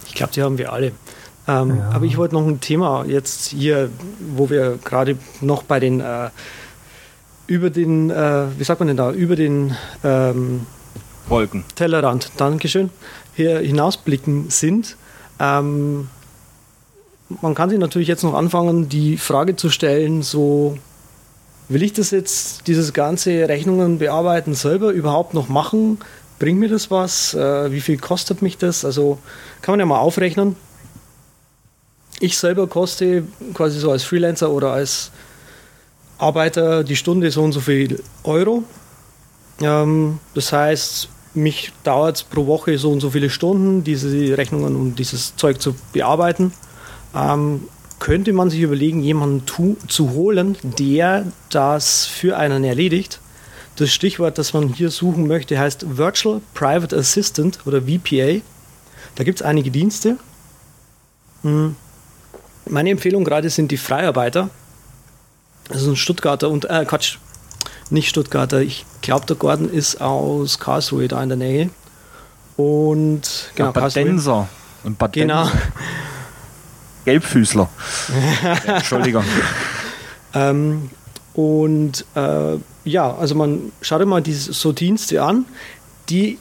Ich glaube, die haben wir alle. Ähm, ja. Aber ich wollte noch ein Thema jetzt hier, wo wir gerade noch bei den äh, über den, äh, wie sagt man denn da, über den ähm, Wolken. Tellerrand, Dankeschön, hier hinausblicken sind. Ähm, man kann sich natürlich jetzt noch anfangen, die Frage zu stellen, so will ich das jetzt, dieses ganze Rechnungen bearbeiten selber überhaupt noch machen? Bringt mir das was? Äh, wie viel kostet mich das? Also kann man ja mal aufrechnen. Ich selber koste quasi so als Freelancer oder als Arbeiter die Stunde so und so viel Euro. Ähm, das heißt, mich dauert es pro Woche so und so viele Stunden, diese Rechnungen und dieses Zeug zu bearbeiten. Ähm, könnte man sich überlegen, jemanden tu, zu holen, der das für einen erledigt. Das Stichwort, das man hier suchen möchte, heißt Virtual Private Assistant oder VPA. Da gibt es einige Dienste. Hm. Meine Empfehlung gerade sind die Freiarbeiter. Das ist ein Stuttgarter und, äh, Quatsch, nicht Stuttgarter. Ich glaube, der Gordon ist aus Karlsruhe da in der Nähe. Und, genau, ja, Badenser. Und Badenser. Genau. [laughs] Gelbfüßler. Entschuldigung. [laughs] ähm, und äh, ja, also man schaut mal diese so Dienste an, die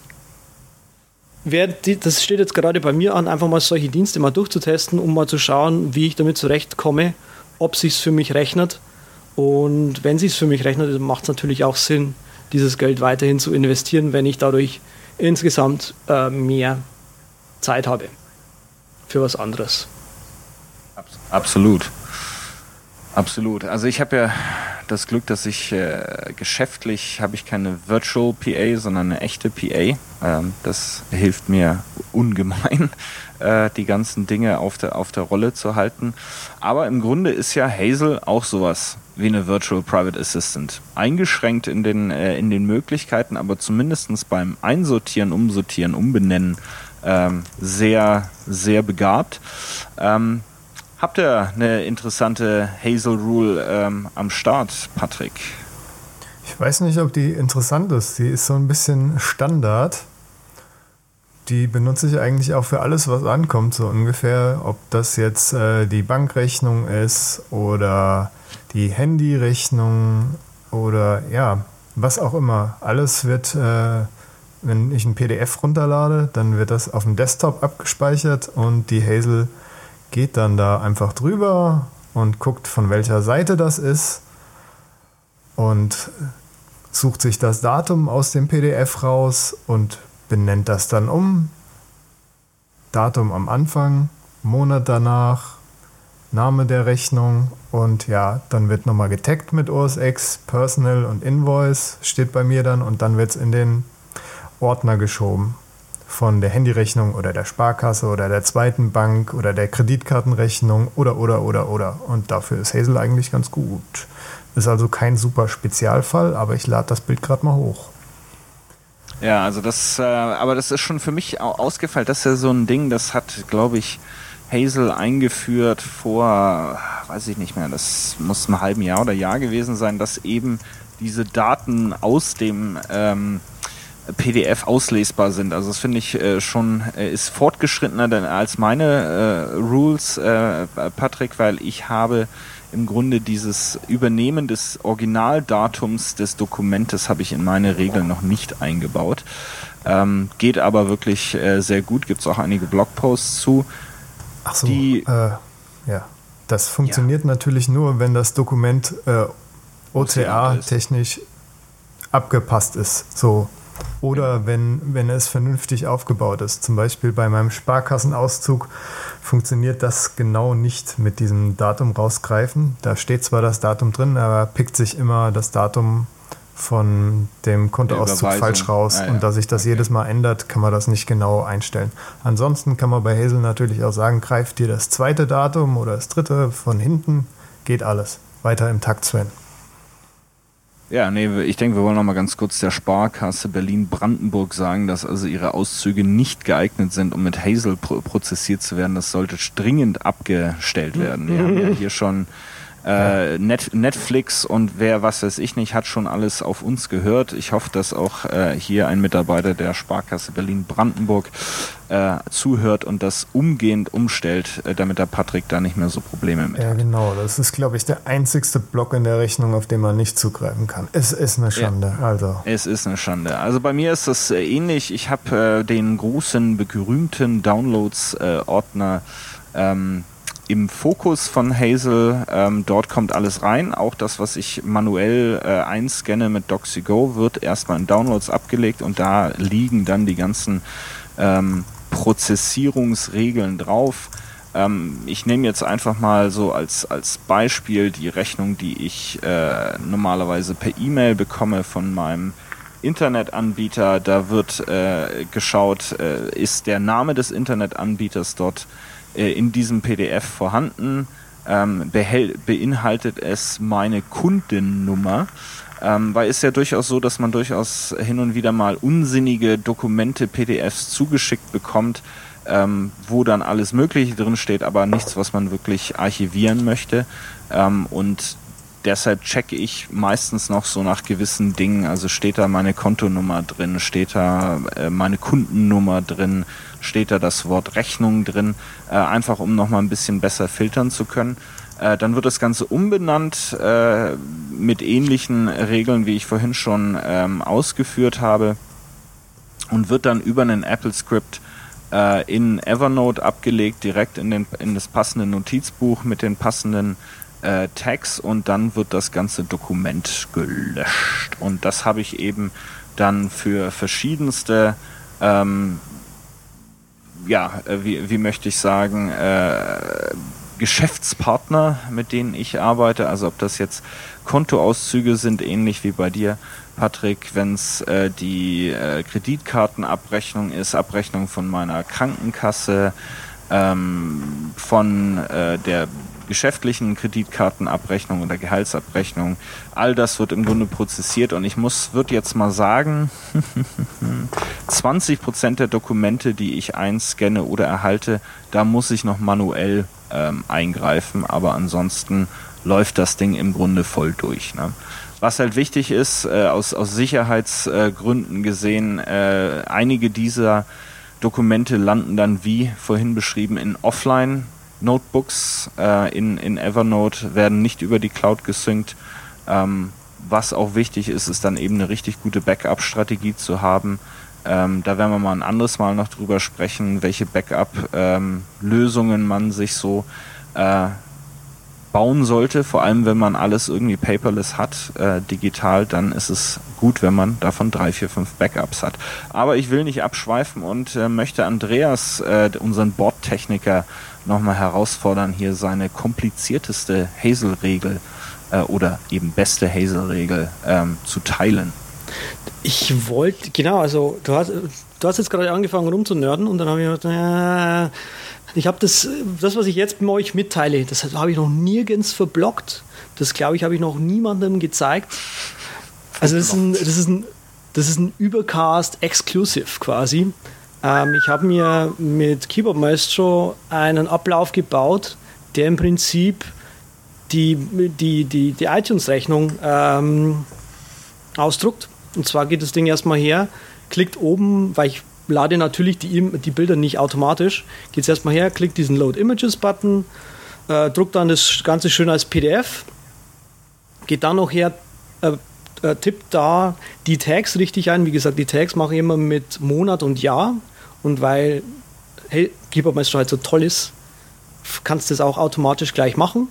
wer, das steht jetzt gerade bei mir an, einfach mal solche Dienste mal durchzutesten, um mal zu schauen, wie ich damit zurechtkomme, ob sich für mich rechnet. Und wenn sich für mich rechnet, dann macht es natürlich auch Sinn, dieses Geld weiterhin zu investieren, wenn ich dadurch insgesamt äh, mehr Zeit habe für was anderes. Absolut. Absolut. Also ich habe ja das Glück, dass ich äh, geschäftlich habe ich keine Virtual PA, sondern eine echte PA. Ähm, das hilft mir ungemein, [laughs] äh, die ganzen Dinge auf der, auf der Rolle zu halten. Aber im Grunde ist ja Hazel auch sowas wie eine Virtual Private Assistant. Eingeschränkt in den, äh, in den Möglichkeiten, aber zumindest beim Einsortieren, Umsortieren, Umbenennen ähm, sehr, sehr begabt. Ähm, Habt ihr eine interessante Hazel Rule ähm, am Start, Patrick? Ich weiß nicht, ob die interessant ist. Die ist so ein bisschen Standard. Die benutze ich eigentlich auch für alles, was ankommt, so ungefähr. Ob das jetzt äh, die Bankrechnung ist oder die Handyrechnung oder ja, was auch immer. Alles wird, äh, wenn ich ein PDF runterlade, dann wird das auf dem Desktop abgespeichert und die Hazel geht dann da einfach drüber und guckt, von welcher Seite das ist und sucht sich das Datum aus dem PDF raus und benennt das dann um. Datum am Anfang, Monat danach, Name der Rechnung und ja, dann wird nochmal getaggt mit OSX, Personal und Invoice steht bei mir dann und dann wird es in den Ordner geschoben. Von der Handyrechnung oder der Sparkasse oder der zweiten Bank oder der Kreditkartenrechnung oder, oder, oder, oder. Und dafür ist Hazel eigentlich ganz gut. Ist also kein super Spezialfall, aber ich lade das Bild gerade mal hoch. Ja, also das, äh, aber das ist schon für mich ausgefallen. Das ist ja so ein Ding, das hat, glaube ich, Hazel eingeführt vor, weiß ich nicht mehr, das muss ein halben Jahr oder Jahr gewesen sein, dass eben diese Daten aus dem ähm, PDF auslesbar sind. Also das finde ich äh, schon, äh, ist fortgeschrittener denn als meine äh, Rules, äh, Patrick, weil ich habe im Grunde dieses Übernehmen des Originaldatums des Dokumentes habe ich in meine Regeln noch nicht eingebaut. Ähm, geht aber wirklich äh, sehr gut, gibt es auch einige Blogposts zu. Ach so, die, äh, ja. Das funktioniert ja. natürlich nur, wenn das Dokument äh, OCA-technisch abgepasst ist. So. Oder wenn, wenn es vernünftig aufgebaut ist. Zum Beispiel bei meinem Sparkassenauszug funktioniert das genau nicht mit diesem Datum rausgreifen. Da steht zwar das Datum drin, aber pickt sich immer das Datum von dem Kontoauszug falsch raus. Ah, ja. Und da sich das okay. jedes Mal ändert, kann man das nicht genau einstellen. Ansonsten kann man bei Hazel natürlich auch sagen, greift dir das zweite Datum oder das dritte von hinten, geht alles. Weiter im Takt, Sven. Ja, nee, ich denke, wir wollen noch mal ganz kurz der Sparkasse Berlin-Brandenburg sagen, dass also ihre Auszüge nicht geeignet sind, um mit Hazel pro prozessiert zu werden. Das sollte dringend abgestellt werden. Wir haben ja [laughs] hier schon äh, Net Netflix und wer was weiß ich nicht, hat schon alles auf uns gehört. Ich hoffe, dass auch äh, hier ein Mitarbeiter der Sparkasse Berlin-Brandenburg äh, zuhört und das umgehend umstellt, äh, damit der Patrick da nicht mehr so Probleme mit ja, hat. Ja, genau. Das ist, glaube ich, der einzigste Block in der Rechnung, auf den man nicht zugreifen kann. Es ist eine Schande. Ja, also. Es ist eine Schande. Also bei mir ist das äh, ähnlich. Ich habe äh, den großen, berühmten Downloads-Ordner ähm, im Fokus von Hazel. Ähm, dort kommt alles rein. Auch das, was ich manuell äh, einscanne mit DoxyGo, wird erstmal in Downloads abgelegt und da liegen dann die ganzen ähm, Prozessierungsregeln drauf. Ähm, ich nehme jetzt einfach mal so als, als Beispiel die Rechnung, die ich äh, normalerweise per E-Mail bekomme von meinem Internetanbieter. Da wird äh, geschaut, äh, ist der Name des Internetanbieters dort äh, in diesem PDF vorhanden. Ähm, beinhaltet es meine Kundennummer. Ähm, weil es ja durchaus so, dass man durchaus hin und wieder mal unsinnige Dokumente, PDFs zugeschickt bekommt, ähm, wo dann alles Mögliche drin steht, aber nichts, was man wirklich archivieren möchte. Ähm, und deshalb checke ich meistens noch so nach gewissen Dingen. Also steht da meine Kontonummer drin, steht da äh, meine Kundennummer drin, steht da das Wort Rechnung drin, äh, einfach um nochmal ein bisschen besser filtern zu können. Äh, dann wird das Ganze umbenannt äh, mit ähnlichen Regeln, wie ich vorhin schon ähm, ausgeführt habe und wird dann über einen Apple-Script äh, in Evernote abgelegt, direkt in, den, in das passende Notizbuch mit den passenden äh, Tags und dann wird das ganze Dokument gelöscht. Und das habe ich eben dann für verschiedenste, ähm, ja, äh, wie, wie möchte ich sagen, äh, Geschäftspartner, mit denen ich arbeite. Also ob das jetzt Kontoauszüge sind, ähnlich wie bei dir, Patrick, wenn es äh, die äh, Kreditkartenabrechnung ist, Abrechnung von meiner Krankenkasse, ähm, von äh, der geschäftlichen Kreditkartenabrechnung oder Gehaltsabrechnung. All das wird im Grunde prozessiert und ich muss, würde jetzt mal sagen, [laughs] 20 Prozent der Dokumente, die ich einscanne oder erhalte, da muss ich noch manuell ähm, eingreifen, aber ansonsten läuft das Ding im Grunde voll durch. Ne? Was halt wichtig ist, äh, aus, aus Sicherheitsgründen gesehen, äh, einige dieser Dokumente landen dann, wie vorhin beschrieben, in Offline Notebooks äh, in, in Evernote werden nicht über die Cloud gesynkt. Ähm, was auch wichtig ist, ist dann eben eine richtig gute Backup-Strategie zu haben. Ähm, da werden wir mal ein anderes Mal noch drüber sprechen, welche Backup-Lösungen ähm, man sich so äh, bauen sollte. Vor allem, wenn man alles irgendwie paperless hat, äh, digital, dann ist es gut, wenn man davon drei, vier, fünf Backups hat. Aber ich will nicht abschweifen und äh, möchte Andreas, äh, unseren Bordtechniker, nochmal herausfordern, hier seine komplizierteste Hazel-Regel äh, oder eben beste Hazel-Regel ähm, zu teilen. Ich wollte, genau, also du hast, du hast jetzt gerade angefangen rumzunörden und dann habe ich gedacht, äh, ich habe das, das, was ich jetzt mit euch mitteile, das habe ich noch nirgends verblockt. Das glaube ich, habe ich noch niemandem gezeigt. Also das ist ein, das ist ein, das ist ein Übercast Exclusive quasi. Ähm, ich habe mir mit Keyboard Maestro einen Ablauf gebaut, der im Prinzip die, die, die, die iTunes-Rechnung ähm, ausdruckt. Und zwar geht das Ding erstmal her, klickt oben, weil ich lade natürlich die, die Bilder nicht automatisch, geht es erstmal her, klickt diesen Load Images-Button, äh, druckt dann das Ganze schön als PDF, geht dann noch her, äh, äh, tippt da die Tags richtig ein. Wie gesagt, die Tags mache ich immer mit Monat und Jahr. Und weil hey, Maestro halt so toll ist, kannst du das auch automatisch gleich machen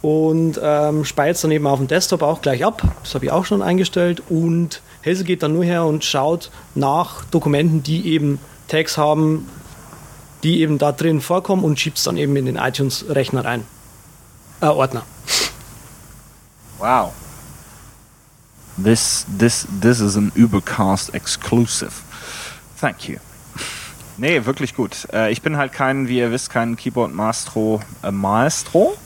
und ähm, speichert dann eben auf dem Desktop auch gleich ab. Das habe ich auch schon eingestellt. Und Helse geht dann nur her und schaut nach Dokumenten, die eben Tags haben, die eben da drin vorkommen und schiebt es dann eben in den iTunes-Rechner rein. Äh, Ordner. Wow. This, this, this is an Ubercast exclusive. Thank you. Nee, wirklich gut. Äh, ich bin halt kein, wie ihr wisst, kein Keyboard Maestro äh, Maestro.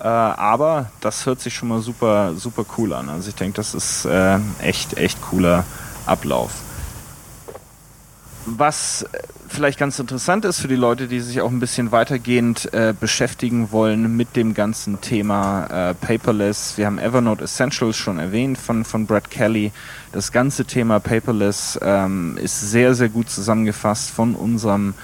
Äh, aber das hört sich schon mal super, super cool an. Also ich denke, das ist äh, echt, echt cooler Ablauf. Was vielleicht ganz interessant ist für die Leute, die sich auch ein bisschen weitergehend äh, beschäftigen wollen mit dem ganzen Thema äh, Paperless. Wir haben Evernote Essentials schon erwähnt von, von Brad Kelly. Das ganze Thema Paperless ähm, ist sehr, sehr gut zusammengefasst von unserem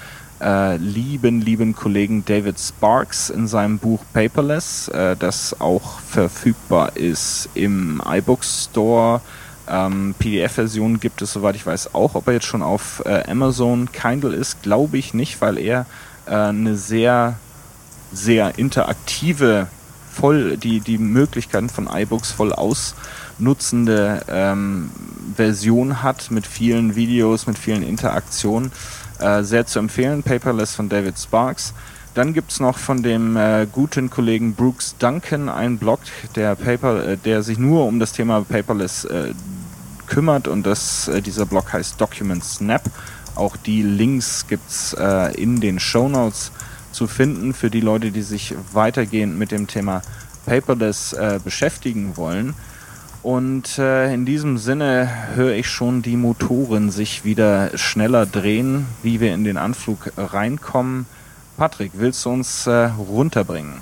äh, lieben, lieben Kollegen David Sparks in seinem Buch Paperless, äh, das auch verfügbar ist im iBooks Store. Ähm, PDF-Version gibt es, soweit ich weiß, auch. Ob er jetzt schon auf äh, Amazon Kindle ist, glaube ich nicht, weil er äh, eine sehr, sehr interaktive, voll die, die Möglichkeiten von iBooks voll ausnutzende ähm, Version hat mit vielen Videos, mit vielen Interaktionen. Äh, sehr zu empfehlen. Paperless von David Sparks. Dann gibt es noch von dem äh, guten Kollegen Brooks Duncan einen Blog, der, Paper, äh, der sich nur um das Thema Paperless äh, kümmert und das, äh, dieser Blog heißt Document Snap. Auch die Links gibt es äh, in den Show Notes zu finden für die Leute, die sich weitergehend mit dem Thema Paperless äh, beschäftigen wollen. Und äh, in diesem Sinne höre ich schon die Motoren sich wieder schneller drehen, wie wir in den Anflug reinkommen. Patrick, willst du uns äh, runterbringen?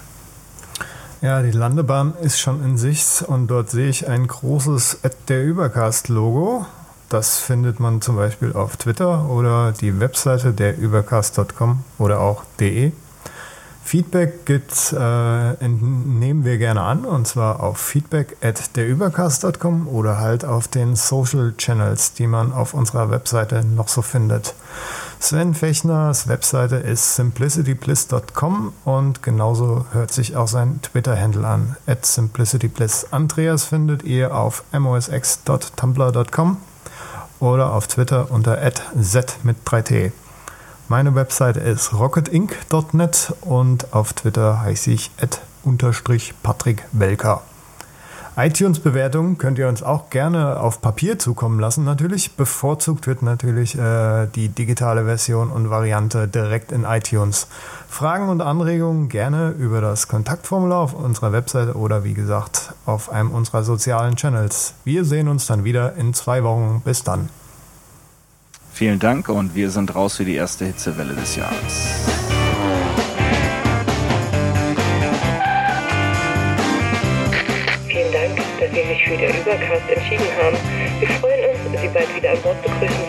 Ja, die Landebahn ist schon in Sicht und dort sehe ich ein großes der Übercast-Logo. Das findet man zum Beispiel auf Twitter oder die Webseite der übercast.com oder auch de. Feedback gibt's, äh, nehmen wir gerne an und zwar auf feedback at derübercast.com oder halt auf den Social Channels, die man auf unserer Webseite noch so findet. Sven Fechners Webseite ist simplicitybliss.com und genauso hört sich auch sein Twitter-Handle an, at simplicitybliss. Andreas findet ihr auf mosx.tumblr.com oder auf Twitter unter z mit 3t. Meine Webseite ist rocketinc.net und auf Twitter heiße ich at unterstrich Patrick Welker iTunes-Bewertungen könnt ihr uns auch gerne auf Papier zukommen lassen. Natürlich bevorzugt wird natürlich äh, die digitale Version und Variante direkt in iTunes. Fragen und Anregungen gerne über das Kontaktformular auf unserer Webseite oder wie gesagt auf einem unserer sozialen Channels. Wir sehen uns dann wieder in zwei Wochen. Bis dann. Vielen Dank und wir sind raus für die erste Hitzewelle des Jahres. Den Übercast entschieden haben. Wir freuen uns, Sie bald wieder an Bord begrüßen